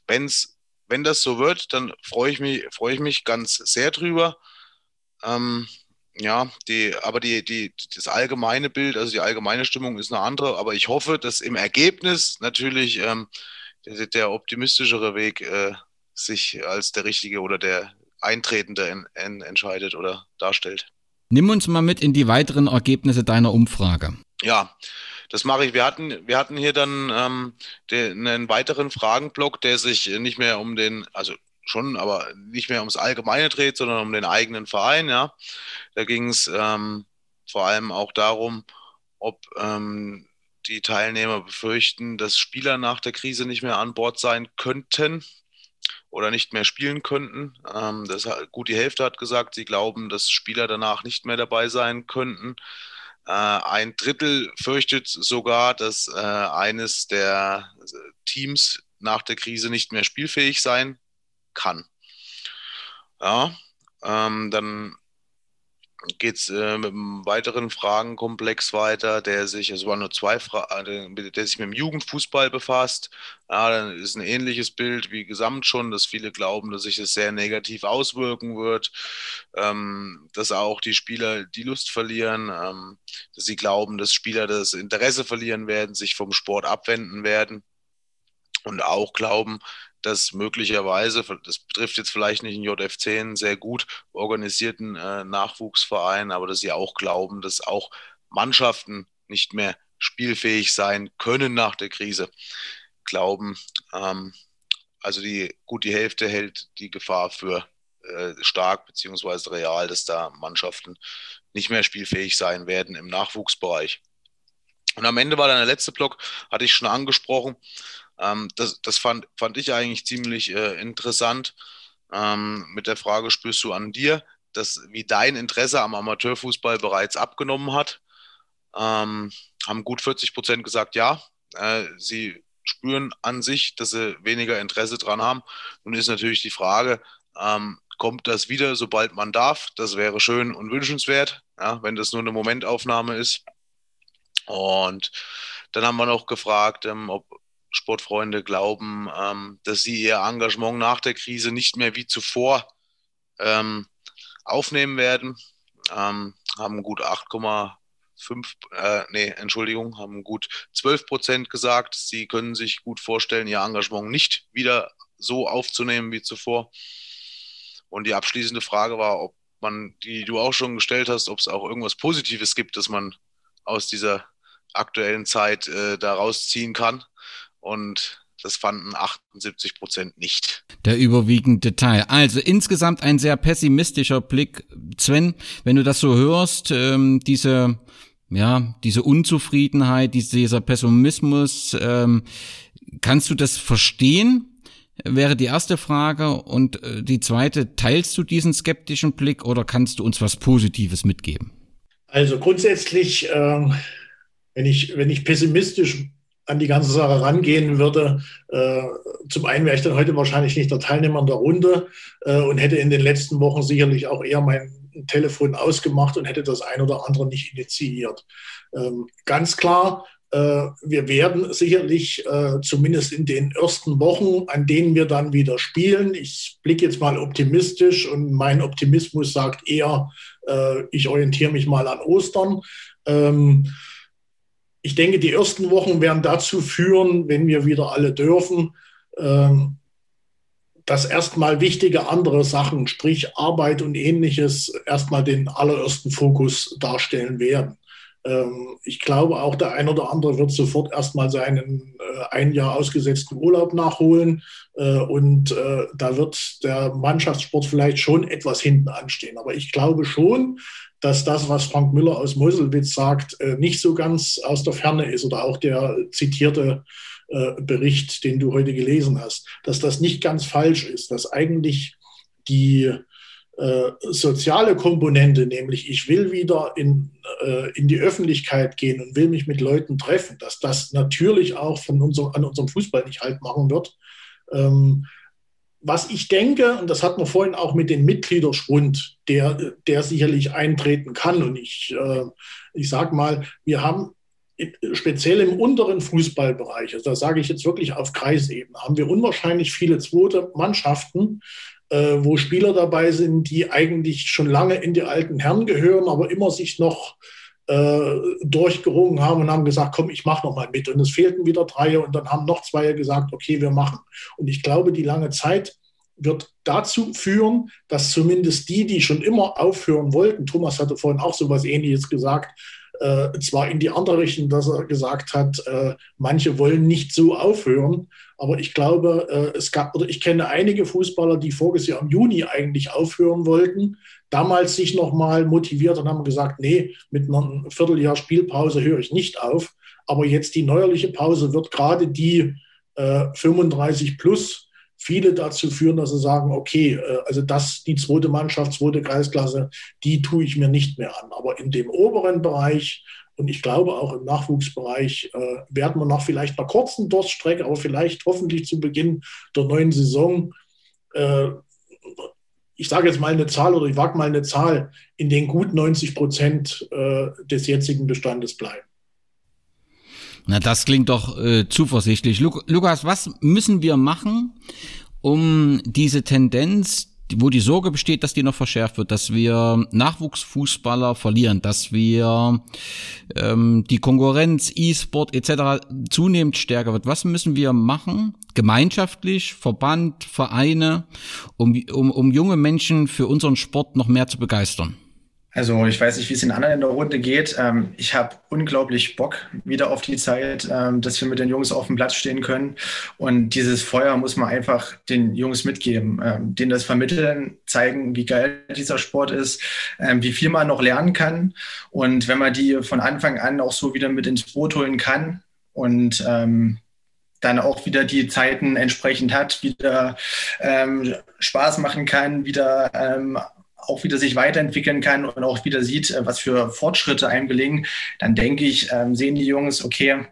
wenn es wenn das so wird, dann freue ich mich, freue ich mich ganz sehr drüber. Ähm, ja, die, aber die, die, das allgemeine Bild, also die allgemeine Stimmung ist eine andere, aber ich hoffe, dass im Ergebnis natürlich ähm, der, der, optimistischere Weg äh, sich als der richtige oder der eintretende in, in, entscheidet oder darstellt. Nimm uns mal mit in die weiteren Ergebnisse deiner Umfrage. Ja, das mache ich. Wir hatten, wir hatten hier dann ähm, den, einen weiteren Fragenblock, der sich nicht mehr um den, also schon, aber nicht mehr ums Allgemeine dreht, sondern um den eigenen Verein. Ja, da ging es ähm, vor allem auch darum, ob ähm, die Teilnehmer befürchten, dass Spieler nach der Krise nicht mehr an Bord sein könnten oder nicht mehr spielen könnten. Ähm, das, gut die Hälfte hat gesagt, sie glauben, dass Spieler danach nicht mehr dabei sein könnten. Äh, ein Drittel fürchtet sogar, dass äh, eines der Teams nach der Krise nicht mehr spielfähig sein kann. Ja, ähm, dann geht es äh, mit einem weiteren Fragenkomplex weiter, der sich, es waren nur zwei Fragen, äh, der sich mit dem Jugendfußball befasst. Ja, dann ist ein ähnliches Bild wie gesamt schon, dass viele glauben, dass sich das sehr negativ auswirken wird, ähm, dass auch die Spieler die Lust verlieren, ähm, dass sie glauben, dass Spieler das Interesse verlieren werden, sich vom Sport abwenden werden und auch glauben, dass möglicherweise, das betrifft jetzt vielleicht nicht den JF10, einen sehr gut organisierten äh, Nachwuchsverein, aber dass sie auch glauben, dass auch Mannschaften nicht mehr spielfähig sein können nach der Krise. Glauben, ähm, also die gut die Hälfte hält die Gefahr für äh, stark beziehungsweise real, dass da Mannschaften nicht mehr spielfähig sein werden im Nachwuchsbereich. Und am Ende war dann der letzte Block, hatte ich schon angesprochen. Ähm, das das fand, fand ich eigentlich ziemlich äh, interessant. Ähm, mit der Frage spürst du an dir, dass wie dein Interesse am Amateurfußball bereits abgenommen hat. Ähm, haben gut 40 Prozent gesagt, ja. Äh, sie spüren an sich, dass sie weniger Interesse dran haben. Nun ist natürlich die Frage, ähm, kommt das wieder, sobald man darf? Das wäre schön und wünschenswert, ja, wenn das nur eine Momentaufnahme ist. Und dann haben wir noch gefragt, ähm, ob Sportfreunde glauben, ähm, dass sie ihr Engagement nach der Krise nicht mehr wie zuvor ähm, aufnehmen werden. Ähm, haben gut 8,5, äh, nee, Entschuldigung, haben gut 12 Prozent gesagt, sie können sich gut vorstellen, ihr Engagement nicht wieder so aufzunehmen wie zuvor. Und die abschließende Frage war, ob man, die du auch schon gestellt hast, ob es auch irgendwas Positives gibt, dass man aus dieser aktuellen Zeit äh, da rausziehen kann und das fanden 78 Prozent nicht. Der überwiegende Teil. Also insgesamt ein sehr pessimistischer Blick. Sven, wenn du das so hörst, ähm, diese, ja, diese Unzufriedenheit, dieser Pessimismus, ähm, kannst du das verstehen? Wäre die erste Frage. Und äh, die zweite, teilst du diesen skeptischen Blick oder kannst du uns was Positives mitgeben? Also grundsätzlich, äh, wenn ich, wenn ich pessimistisch an die ganze Sache rangehen würde. Äh, zum einen wäre ich dann heute wahrscheinlich nicht der Teilnehmer in der Runde äh, und hätte in den letzten Wochen sicherlich auch eher mein Telefon ausgemacht und hätte das ein oder andere nicht initiiert. Ähm, ganz klar, äh, wir werden sicherlich zumindest in den ersten Wochen, an denen wir dann wieder spielen, ich blicke jetzt mal optimistisch und mein Optimismus sagt eher, ich orientiere mich mal an Ostern. Ich denke, die ersten Wochen werden dazu führen, wenn wir wieder alle dürfen, ähm, dass erstmal wichtige andere Sachen, sprich Arbeit und ähnliches, erstmal den allerersten Fokus darstellen werden. Ähm, ich glaube, auch der ein oder andere wird sofort erstmal seinen äh, ein Jahr ausgesetzten Urlaub nachholen. Äh, und äh, da wird der Mannschaftssport vielleicht schon etwas hinten anstehen. Aber ich glaube schon, dass das, was Frank Müller aus Meuselwitz sagt, nicht so ganz aus der Ferne ist oder auch der zitierte Bericht, den du heute gelesen hast, dass das nicht ganz falsch ist, dass eigentlich die äh, soziale Komponente, nämlich ich will wieder in, äh, in die Öffentlichkeit gehen und will mich mit Leuten treffen, dass das natürlich auch von unserem, an unserem Fußball nicht halt machen wird. Ähm, was ich denke, und das hat man vorhin auch mit dem Mitgliederschwund, der, der sicherlich eintreten kann. Und ich, äh, ich sage mal, wir haben speziell im unteren Fußballbereich, also da sage ich jetzt wirklich auf Kreisebene, haben wir unwahrscheinlich viele zweite Mannschaften, äh, wo Spieler dabei sind, die eigentlich schon lange in die alten Herren gehören, aber immer sich noch äh, durchgerungen haben und haben gesagt, komm, ich mache noch mal mit. Und es fehlten wieder drei und dann haben noch zwei gesagt, okay, wir machen. Und ich glaube, die lange Zeit wird dazu führen, dass zumindest die, die schon immer aufhören wollten, Thomas hatte vorhin auch so etwas Ähnliches gesagt, äh, zwar in die andere Richtung, dass er gesagt hat, äh, manche wollen nicht so aufhören, aber ich glaube, äh, es gab, oder ich kenne einige Fußballer, die voriges Jahr im Juni eigentlich aufhören wollten, damals sich nochmal motiviert und haben gesagt, nee, mit einem Vierteljahr Spielpause höre ich nicht auf. Aber jetzt die neuerliche Pause wird gerade die äh, 35 plus viele dazu führen, dass sie sagen, okay, äh, also das, die zweite Mannschaft, zweite Kreisklasse, die tue ich mir nicht mehr an. Aber in dem oberen Bereich und ich glaube auch im Nachwuchsbereich äh, werden wir nach vielleicht einer kurzen Durststrecke, aber vielleicht hoffentlich zu Beginn der neuen Saison äh, ich sage jetzt mal eine Zahl oder ich wage mal eine Zahl, in den gut 90 Prozent äh, des jetzigen Bestandes bleiben. Na, das klingt doch äh, zuversichtlich. Lukas, was müssen wir machen, um diese Tendenz, wo die Sorge besteht, dass die noch verschärft wird, dass wir Nachwuchsfußballer verlieren, dass wir ähm, die Konkurrenz, E-Sport etc. zunehmend stärker wird. Was müssen wir machen, gemeinschaftlich, Verband, Vereine, um, um, um junge Menschen für unseren Sport noch mehr zu begeistern? Also ich weiß nicht, wie es den anderen in der Runde geht. Ähm, ich habe unglaublich Bock wieder auf die Zeit, ähm, dass wir mit den Jungs auf dem Platz stehen können. Und dieses Feuer muss man einfach den Jungs mitgeben, ähm, denen das vermitteln, zeigen, wie geil dieser Sport ist, wie viel man noch lernen kann. Und wenn man die von Anfang an auch so wieder mit ins Boot holen kann und dann auch wieder die Zeiten entsprechend hat, wieder ähm, Spaß machen kann, wieder ähm, auch wieder sich weiterentwickeln kann und auch wieder sieht, äh, was für Fortschritte einem gelingen, dann denke ich, ähm, sehen die Jungs, okay,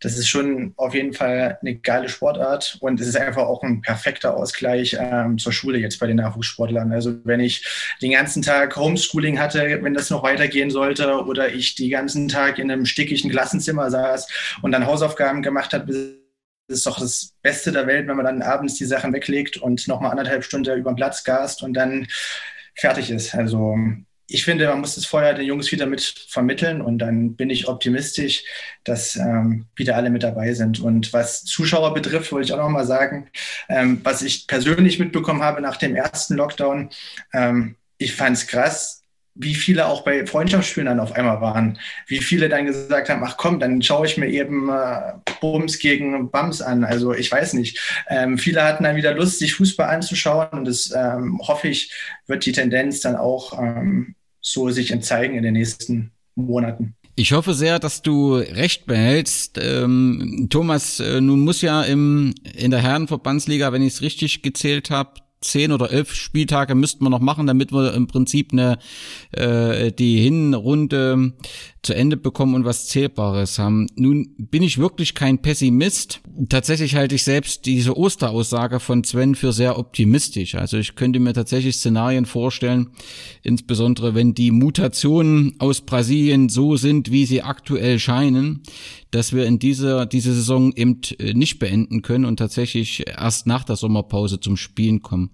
das ist schon auf jeden Fall eine geile Sportart und es ist einfach auch ein perfekter Ausgleich ähm, zur Schule jetzt bei den Nachwuchssportlern. Also wenn ich den ganzen Tag Homeschooling hatte, wenn das noch weitergehen sollte oder ich den ganzen Tag in einem stickigen Klassenzimmer saß und dann Hausaufgaben gemacht habe, ist doch das Beste der Welt, wenn man dann abends die Sachen weglegt und nochmal anderthalb Stunden über den Platz gast und dann fertig ist. Also ich finde, man muss das Feuer den Jungs wieder mit vermitteln und dann bin ich optimistisch, dass ähm, wieder alle mit dabei sind. Und was Zuschauer betrifft, wollte ich auch noch mal sagen, ähm, was ich persönlich mitbekommen habe nach dem ersten Lockdown, ähm, ich fand es krass, wie viele auch bei Freundschaftsspielen dann auf einmal waren. Wie viele dann gesagt haben, ach komm, dann schaue ich mir eben äh, Bums gegen Bums an. Also ich weiß nicht. Ähm, viele hatten dann wieder Lust, sich Fußball anzuschauen und das ähm, hoffe ich, wird die Tendenz dann auch ähm, so sich zeigen in den nächsten Monaten. Ich hoffe sehr, dass du recht behältst. Ähm, Thomas, äh, nun muss ja im, in der Herrenverbandsliga, wenn ich es richtig gezählt habe, zehn oder elf Spieltage müssten wir noch machen, damit wir im Prinzip eine äh, die Hinrunde zu Ende bekommen und was Zählbares haben. Nun bin ich wirklich kein Pessimist. Tatsächlich halte ich selbst diese Osteraussage von Sven für sehr optimistisch. Also ich könnte mir tatsächlich Szenarien vorstellen, insbesondere wenn die Mutationen aus Brasilien so sind, wie sie aktuell scheinen, dass wir in dieser diese Saison eben äh, nicht beenden können und tatsächlich erst nach der Sommerpause zum Spielen kommen.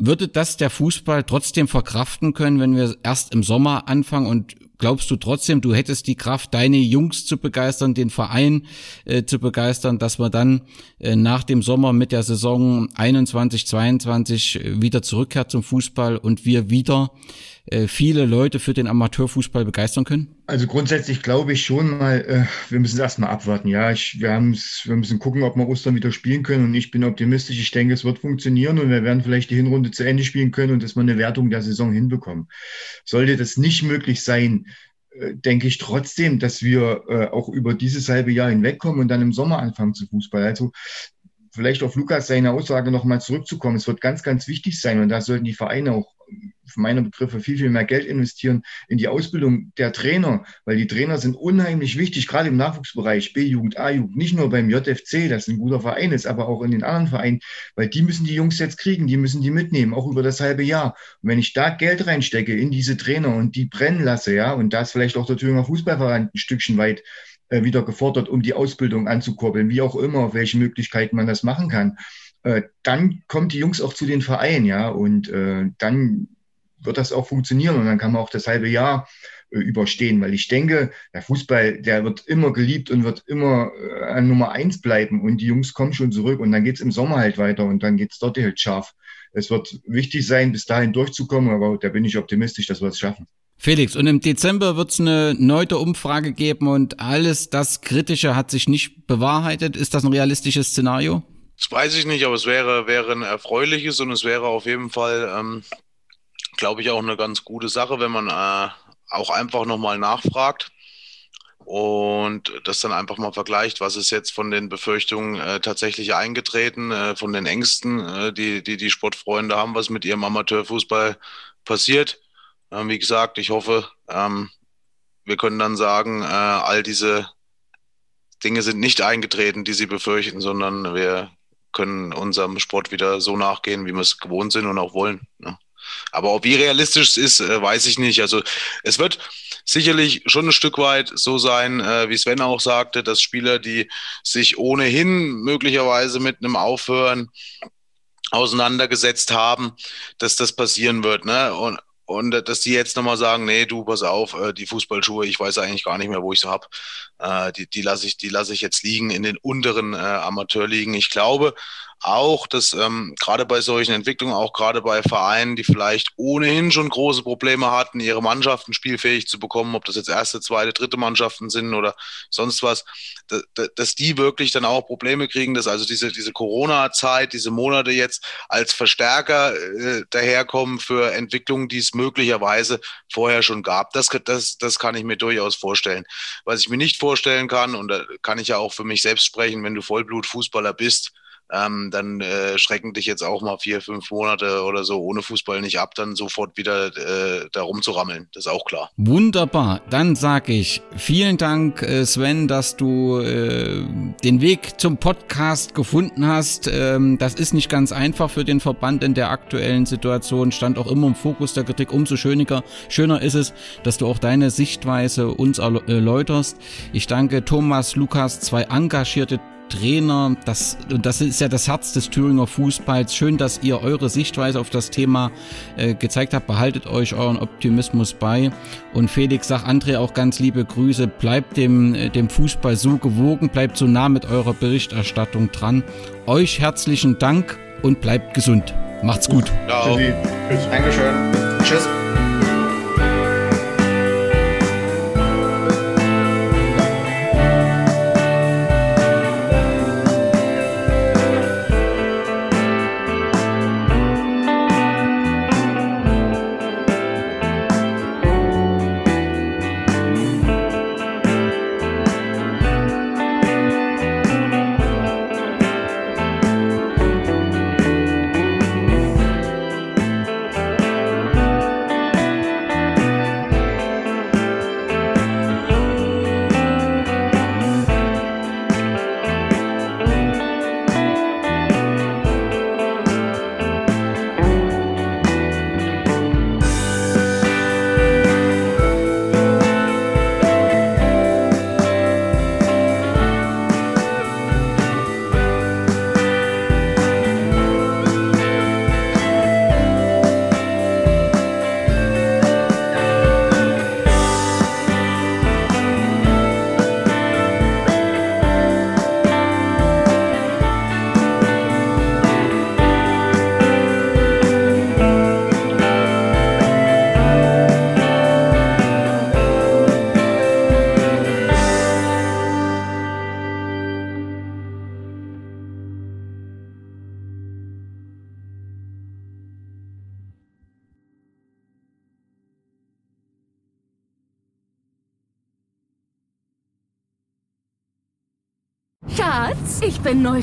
Würde das der Fußball trotzdem verkraften können, wenn wir erst im Sommer anfangen? Und glaubst du trotzdem, du hättest die Kraft, deine Jungs zu begeistern, den Verein äh, zu begeistern, dass man dann äh, nach dem Sommer mit der Saison 21, 22 äh, wieder zurückkehrt zum Fußball und wir wieder viele Leute für den Amateurfußball begeistern können? Also grundsätzlich glaube ich schon mal, äh, wir müssen erstmal abwarten. Ja, ich, wir, wir müssen gucken, ob wir Ostern wieder spielen können. Und ich bin optimistisch. Ich denke, es wird funktionieren und wir werden vielleicht die Hinrunde zu Ende spielen können und dass wir eine Wertung der Saison hinbekommen. Sollte das nicht möglich sein, äh, denke ich trotzdem, dass wir äh, auch über dieses halbe Jahr hinwegkommen und dann im Sommer anfangen zu Fußball. Also vielleicht auf Lukas seine Aussage nochmal zurückzukommen. Es wird ganz, ganz wichtig sein und da sollten die Vereine auch für meine Begriffe viel, viel mehr Geld investieren in die Ausbildung der Trainer, weil die Trainer sind unheimlich wichtig, gerade im Nachwuchsbereich, B-Jugend, A-Jugend, nicht nur beim JFC, das ein guter Verein ist, aber auch in den anderen Vereinen, weil die müssen die Jungs jetzt kriegen, die müssen die mitnehmen, auch über das halbe Jahr. Und wenn ich da Geld reinstecke in diese Trainer und die brennen lasse, ja, und da ist vielleicht auch der Thüringer Fußballverein ein Stückchen weit äh, wieder gefordert, um die Ausbildung anzukurbeln, wie auch immer, auf welche Möglichkeiten man das machen kann, äh, dann kommt die Jungs auch zu den Vereinen, ja, und äh, dann wird das auch funktionieren. Und dann kann man auch das halbe Jahr äh, überstehen, weil ich denke, der Fußball, der wird immer geliebt und wird immer äh, an Nummer eins bleiben. Und die Jungs kommen schon zurück. Und dann geht's im Sommer halt weiter. Und dann geht's dort halt scharf. Es wird wichtig sein, bis dahin durchzukommen, aber da bin ich optimistisch, dass wir es schaffen. Felix, und im Dezember wird es eine neue Umfrage geben. Und alles das Kritische hat sich nicht bewahrheitet. Ist das ein realistisches Szenario? Das weiß ich nicht, aber es wäre, wäre ein erfreuliches. Und es wäre auf jeden Fall ähm, glaube ich, auch eine ganz gute Sache, wenn man äh, auch einfach nochmal nachfragt und das dann einfach mal vergleicht, was ist jetzt von den Befürchtungen äh, tatsächlich eingetreten, äh, von den Ängsten, äh, die, die die Sportfreunde haben, was mit ihrem Amateurfußball passiert. Ähm, wie gesagt, ich hoffe, ähm, wir können dann sagen, äh, all diese Dinge sind nicht eingetreten, die sie befürchten, sondern wir können unserem Sport wieder so nachgehen, wie wir es gewohnt sind und auch wollen. Ne? Aber ob wie realistisch es ist, äh, weiß ich nicht. Also es wird sicherlich schon ein Stück weit so sein, äh, wie Sven auch sagte, dass Spieler, die sich ohnehin möglicherweise mit einem Aufhören auseinandergesetzt haben, dass das passieren wird. Ne? Und, und dass die jetzt nochmal sagen, nee, du, pass auf, äh, die Fußballschuhe, ich weiß eigentlich gar nicht mehr, wo ich sie hab. Äh, die die lasse ich, die ich jetzt liegen in den unteren äh, Amateurligen. Ich glaube, auch, dass ähm, gerade bei solchen Entwicklungen, auch gerade bei Vereinen, die vielleicht ohnehin schon große Probleme hatten, ihre Mannschaften spielfähig zu bekommen, ob das jetzt erste, zweite, dritte Mannschaften sind oder sonst was, dass, dass die wirklich dann auch Probleme kriegen, dass also diese, diese Corona-Zeit, diese Monate jetzt als Verstärker äh, daherkommen für Entwicklungen, die es möglicherweise vorher schon gab. Das, das, das kann ich mir durchaus vorstellen. Was ich mir nicht vorstellen kann, und da kann ich ja auch für mich selbst sprechen, wenn du Vollblut-Fußballer bist, ähm, dann äh, schrecken dich jetzt auch mal vier, fünf Monate oder so ohne Fußball nicht ab, dann sofort wieder äh, da rumzurammeln. Das ist auch klar. Wunderbar. Dann sage ich vielen Dank, äh, Sven, dass du äh, den Weg zum Podcast gefunden hast. Ähm, das ist nicht ganz einfach für den Verband in der aktuellen Situation. Stand auch immer im Fokus der Kritik. Umso schöner, schöner ist es, dass du auch deine Sichtweise uns erläuterst. Ich danke Thomas, Lukas, zwei engagierte Trainer. Das, und das ist ja das Herz des Thüringer Fußballs. Schön, dass ihr eure Sichtweise auf das Thema äh, gezeigt habt. Behaltet euch euren Optimismus bei. Und Felix sagt André auch ganz liebe Grüße. Bleibt dem, äh, dem Fußball so gewogen, bleibt so nah mit eurer Berichterstattung dran. Euch herzlichen Dank und bleibt gesund. Macht's gut. Ja, Dankeschön. Tschüss.